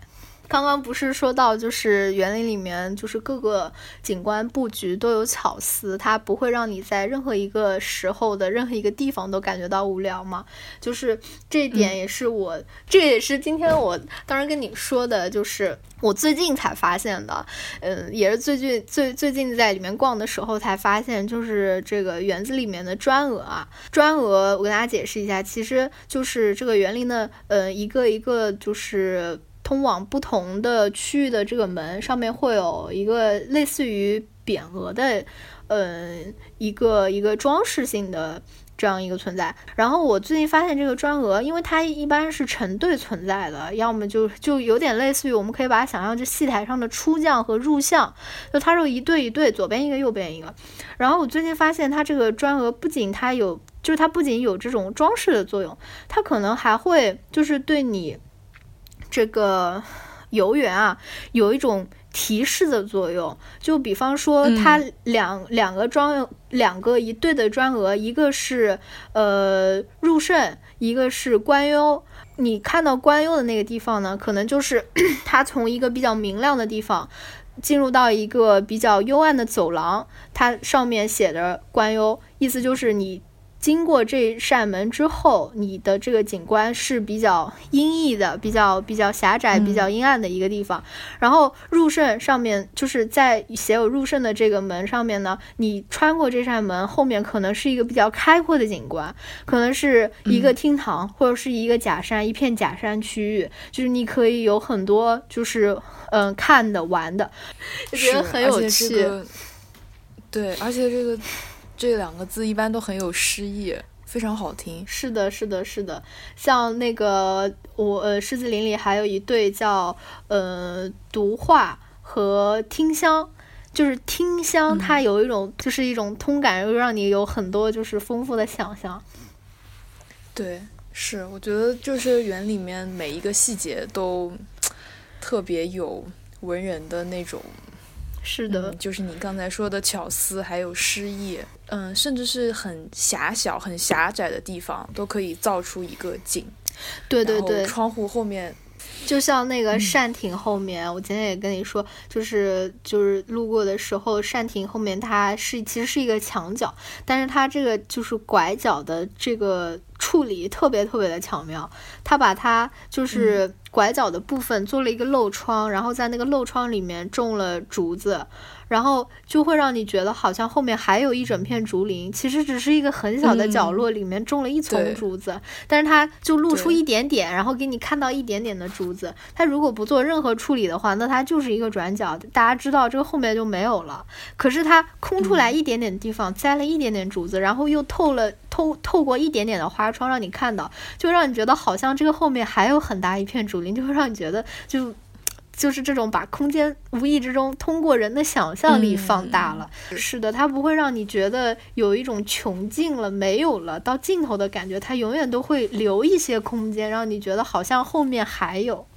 S2: 刚刚不是说到，就是园林里面就是各个景观布局都有巧思，它不会让你在任何一个时候的任何一个地方都感觉到无聊吗？就是这一点也是我，这也是今天我当时跟你说的，就是我最近才发现的，嗯，也是最近最最近在里面逛的时候才发现，就是这个园子里面的砖额啊，砖额我跟大家解释一下，其实就是这个园林的，呃，一个一个就是。通往不同的区域的这个门上面会有一个类似于匾额的，嗯，一个一个装饰性的这样一个存在。然后我最近发现这个砖额，因为它一般是成对存在的，要么就就有点类似于我们可以把它想象这戏台上的出将和入相，就它是一对一对，左边一个，右边一个。然后我最近发现它这个砖额不仅它有，就是它不仅有这种装饰的作用，它可能还会就是对你。这个游园啊，有一种提示的作用。就比方说，它两两个砖，两个一对的砖额，一个是呃入胜，一个是关幽。你看到关幽的那个地方呢，可能就是 (clears throat) 它从一个比较明亮的地方进入到一个比较幽暗的走廊，它上面写着关幽，意思就是你。经过这扇门之后，你的这个景观是比较阴翳的，比较比较狭窄、比较阴暗的一个地方。然后入胜上面就是在写有入胜的这个门上面呢，你穿过这扇门，后面可能是一个比较开阔的景观，可能是一个厅堂或者是一个假山，一片假山区域，就是你可以有很多就是嗯看的玩的，就觉得很有趣。
S1: 对，而且这个。这两个字一般都很有诗意，非常好听。
S2: 是的，是的，是的。像那个我呃，狮子林里还有一对叫呃读画和听香，就是听香，它有一种就是一种通感，又让你有很多就是丰富的想象。
S1: 对，是，我觉得就是园里面每一个细节都特别有文人的那种。
S2: 是的，
S1: 就是你刚才说的巧思，还有诗意，嗯，甚至是很狭小、很狭窄的地方，都可以造出一个景。
S2: 对对对，
S1: 窗户后面
S2: 就像那个扇亭后面，我今天也跟你说，就是就是路过的时候，扇亭后面它是其实是一个墙角，但是它这个就是拐角的这个处理特别特别的巧妙，它把它就是拐角的部分做了一个漏窗，然后在那个漏窗里面种了竹子。然后就会让你觉得好像后面还有一整片竹林，其实只是一个很小的角落，里面种了一丛竹子，但是它就露出一点点，然后给你看到一点点的竹子。它如果不做任何处理的话，那它就是一个转角，大家知道这个后面就没有了。可是它空出来一点点地方，栽了一点点竹子，然后又透了透透过一点点的花窗让你看到，就让你觉得好像这个后面还有很大一片竹林，就会让你觉得就。就是这种把空间无意之中通过人的想象力放大了，是的，它不会让你觉得有一种穷尽了、没有了到尽头的感觉，它永远都会留一些空间，让你觉得好像后面还有。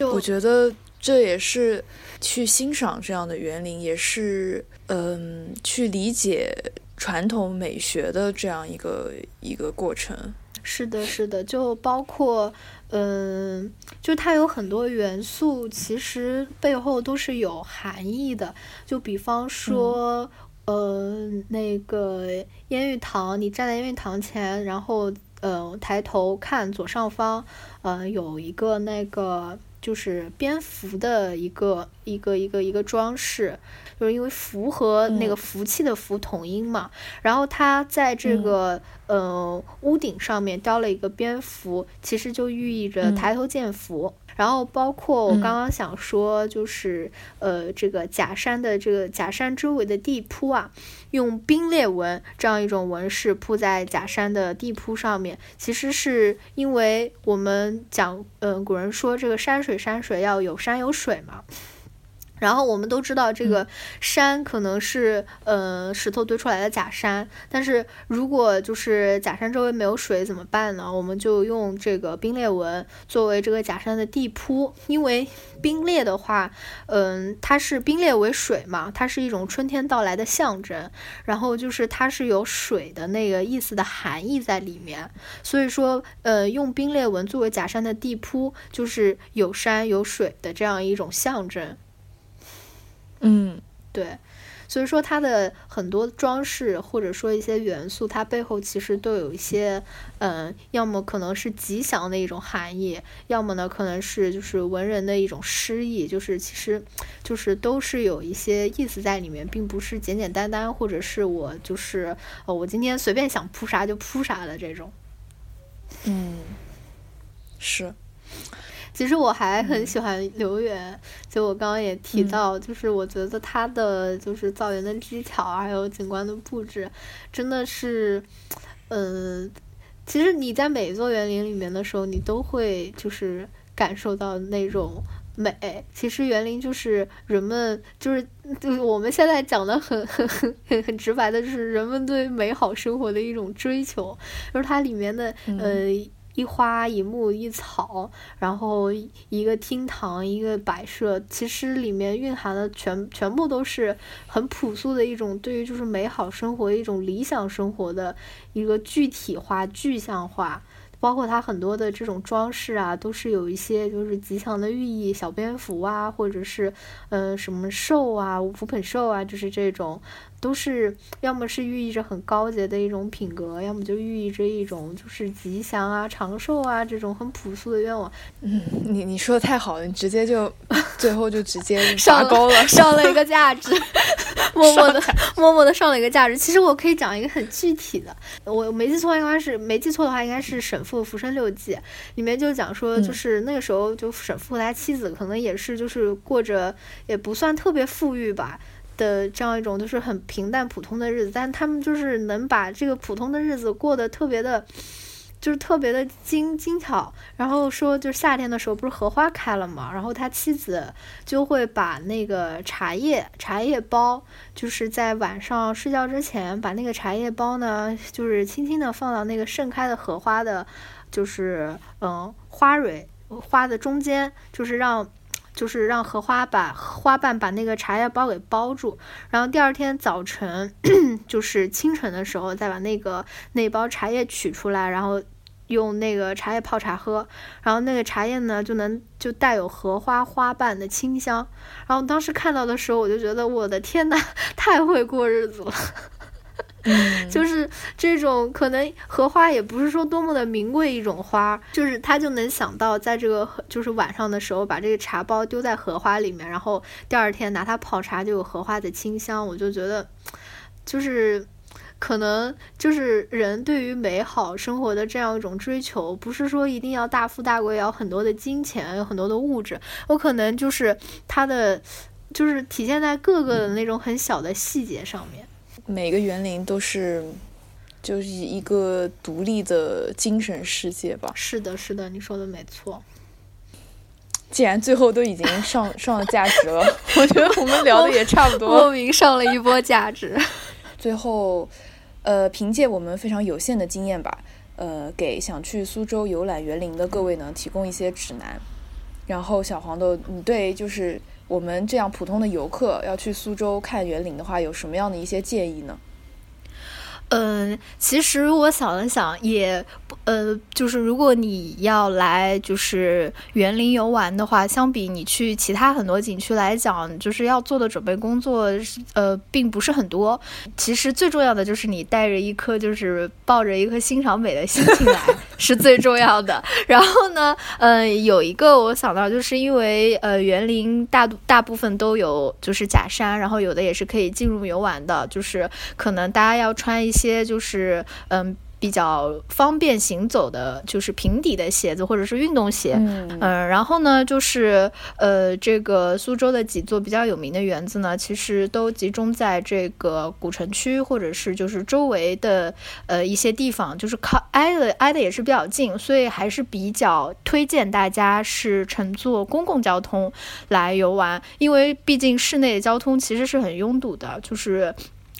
S1: 我觉得这也是去欣赏这样的园林，也是嗯，去理解传统美学的这样一个一个过程。
S2: 是的，是的，就包括。嗯，就它有很多元素，其实背后都是有含义的。就比方说，呃，那个烟玉堂，你站在烟玉堂前，然后呃抬头看左上方，呃有一个那个就是蝙蝠的一个一个一个一个装饰。就是因为福和那个福气的福同音嘛，然后它在这个呃屋顶上面雕了一个蝙蝠，其实就寓意着抬头见福。然后包括我刚刚想说，就是呃这个假山的这个假山周围的地铺啊，用冰裂纹这样一种纹饰铺在假山的地铺上面，其实是因为我们讲，嗯，古人说这个山水山水要有山有水嘛。然后我们都知道，这个山可能是呃石头堆出来的假山，但是如果就是假山周围没有水怎么办呢？我们就用这个冰裂纹作为这个假山的地铺，因为冰裂的话，嗯，它是冰裂为水嘛，它是一种春天到来的象征，然后就是它是有水的那个意思的含义在里面，所以说，呃，用冰裂纹作为假山的地铺，就是有山有水的这样一种象征。
S1: 嗯，
S2: 对，所以说它的很多装饰或者说一些元素，它背后其实都有一些，嗯，要么可能是吉祥的一种含义，要么呢可能是就是文人的一种诗意，就是其实就是都是有一些意思在里面，并不是简简单单或者是我就是呃我今天随便想铺啥就铺啥的这种。
S1: 嗯，是。
S2: 其实我还很喜欢刘源，就我刚刚也提到，就是我觉得他的就是造园的技巧，还有景观的布置，真的是，嗯，其实你在每一座园林里面的时候，你都会就是感受到那种美。其实园林就是人们就是就是我们现在讲的很很很很直白的，就是人们对美好生活的一种追求，就是它里面的呃。一花一木一草，然后一个厅堂一个摆设，其实里面蕴含的全全部都是很朴素的一种对于就是美好生活一种理想生活的一个具体化具象化，包括它很多的这种装饰啊，都是有一些就是吉祥的寓意，小蝙蝠啊，或者是嗯什么兽啊，五品兽啊，就是这种。都是要么是寓意着很高洁的一种品格，要么就寓意着一种就是吉祥啊、长寿啊这种很朴素的愿望。
S1: 嗯，你你说的太好了，你直接就 (laughs) 最后就直接上钩
S2: 了，上了一个价值，(laughs) 默默的默默的上了一个价值。其实我可以讲一个很具体的，我没记错应该是没记错的话，应该是沈复《浮生六记》里面就讲说，就是那个时候就沈复他妻子可能也是就是过着也不算特别富裕吧。的这样一种就是很平淡普通的日子，但他们就是能把这个普通的日子过得特别的，就是特别的精精巧。然后说，就是夏天的时候不是荷花开了嘛，然后他妻子就会把那个茶叶茶叶包，就是在晚上睡觉之前，把那个茶叶包呢，就是轻轻的放到那个盛开的荷花的，就是嗯花蕊花的中间，就是让。就是让荷花把花瓣把那个茶叶包给包住，然后第二天早晨，(clears throat) 就是清晨的时候再把那个那包茶叶取出来，然后用那个茶叶泡茶喝，然后那个茶叶呢就能就带有荷花花瓣的清香。然后当时看到的时候，我就觉得我的天呐，(laughs) 太会过日子了。(laughs) 就是这种可能荷花也不是说多么的名贵一种花，就是他就能想到在这个就是晚上的时候把这个茶包丢在荷花里面，然后第二天拿它泡茶就有荷花的清香。我就觉得，就是可能就是人对于美好生活的这样一种追求，不是说一定要大富大贵，要很多的金钱，有很多的物质，我可能就是它的就是体现在各个的那种很小的细节上面。
S1: 每个园林都是，就是一个独立的精神世界吧。
S2: 是的，是的，你说的没错。
S1: 既然最后都已经上 (laughs) 上了价值了，我觉得我们聊的也差不多。
S2: 莫名上了一波价值。(laughs)
S1: 最后，呃，凭借我们非常有限的经验吧，呃，给想去苏州游览园林的各位呢提供一些指南。然后，小黄豆，你对就是。我们这样普通的游客要去苏州看园林的话，有什么样的一些建议呢？
S2: 嗯，其实我想了想，也呃，就是如果你要来就是园林游玩的话，相比你去其他很多景区来讲，就是要做的准备工作，呃，并不是很多。其实最重要的就是你带着一颗就是抱着一颗欣赏美的心情来，是最重要的。然后呢，嗯，有一个我想到，就是因为呃，园林大大部分都有就是假山，然后有的也是可以进入游玩的，就是可能大家要穿一些。些就是嗯比较方便行走的，就是平底的鞋子或者是运动鞋，嗯，然后呢就是呃这个苏州的几座比较有名的园子呢，其实都集中在这个古城区或者是就是周围的呃一些地方，就是靠挨的挨的也是比较近，所以还是比较推荐大家是乘坐公共交通来游玩，因为毕竟室内交通其实是很拥堵的，就是。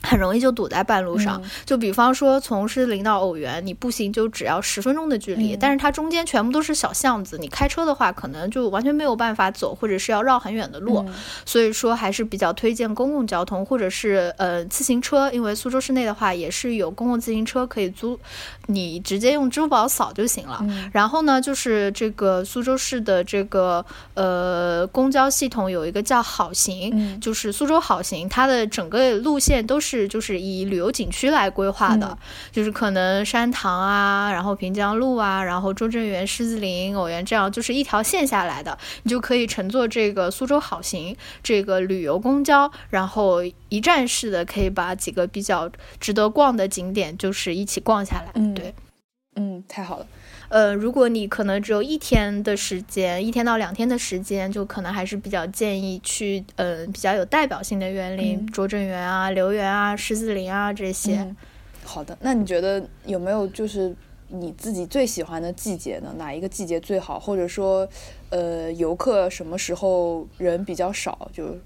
S2: 很容易就堵在半路上，就比方说从狮子林到偶园，你步行就只要十分钟的距离，但是它中间全部都是小巷子，你开车的话可能就完全没有办法走，或者是要绕很远的路，所以说还是比较推荐公共交通或者是呃自行车，因为苏州市内的话也是有公共自行车可以租，你直接用支付宝扫就行了。然后呢，就是这个苏州市的这个呃公交系统有一个叫好行，就是苏州好行，它的整个路线都是。是，就是以旅游景区来规划的，就是可能山塘啊，然后平江路啊，然后中正园、狮子林、偶园这样，就是一条线下来的，你就可以乘坐这个苏州好行这个旅游公交，然后一站式的可以把几个比较值得逛的景点就是一起逛下来。
S1: 嗯，
S2: 对，
S1: 嗯，太好了。
S2: 呃，如果你可能只有一天的时间，一天到两天的时间，就可能还是比较建议去，呃，比较有代表性的园林，拙政园啊、留园啊、狮子林啊这些。
S1: 好的，那你觉得有没有就是你自己最喜欢的季节呢？哪一个季节最好？或者说，呃，游客什么时候人比较少？就。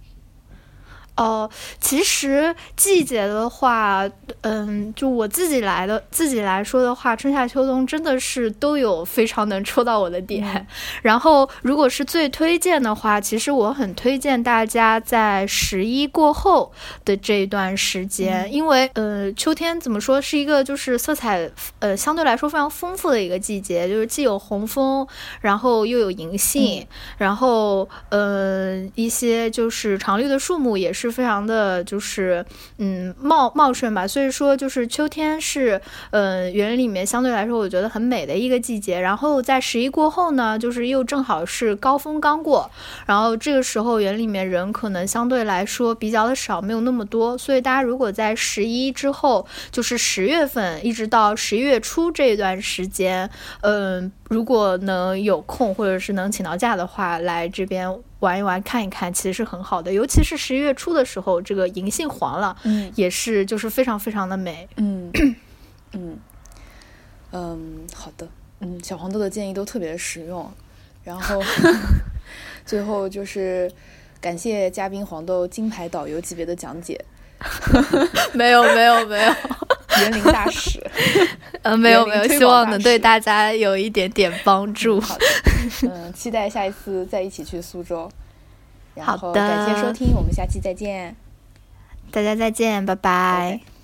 S2: 哦，其实季节的话，嗯，就我自己来的自己来说的话，春夏秋冬真的是都有非常能戳到我的点。(laughs) 然后，如果是最推荐的话，其实我很推荐大家在十一过后的这一段时间，因为呃，秋天怎么说是一个就是色彩呃相对来说非常丰富的一个季节，就是既有红枫，然后又有银杏，然后呃一些就是常绿的树木也是。非常的就是嗯茂茂盛吧，所以说就是秋天是嗯园林里面相对来说我觉得很美的一个季节。然后在十一过后呢，就是又正好是高峰刚过，然后这个时候园里面人可能相对来说比较的少，没有那么多。所以大家如果在十一之后，就是十月份一直到十一月初这一段时间，嗯，如果能有空或者是能请到假的话，来这边。玩一玩，看一看，其实是很好的。尤其是十一月初的时候，这个银杏黄了，嗯，也是就是非常非常的美。
S1: 嗯 (clears throat) 嗯嗯，好的，嗯，小黄豆的建议都特别实用。然后 (laughs) 最后就是感谢嘉宾黄豆金牌导游级别的讲解。(laughs)
S2: 没有没有没有，
S1: 园林大使。(laughs)
S2: 呃，没有没有，希望能对大家有一点点帮助。
S1: 好的，嗯，期待下一次再一起去苏州。
S2: 好的，
S1: 感谢收听，我们下期再见。
S2: 大家再见，拜拜。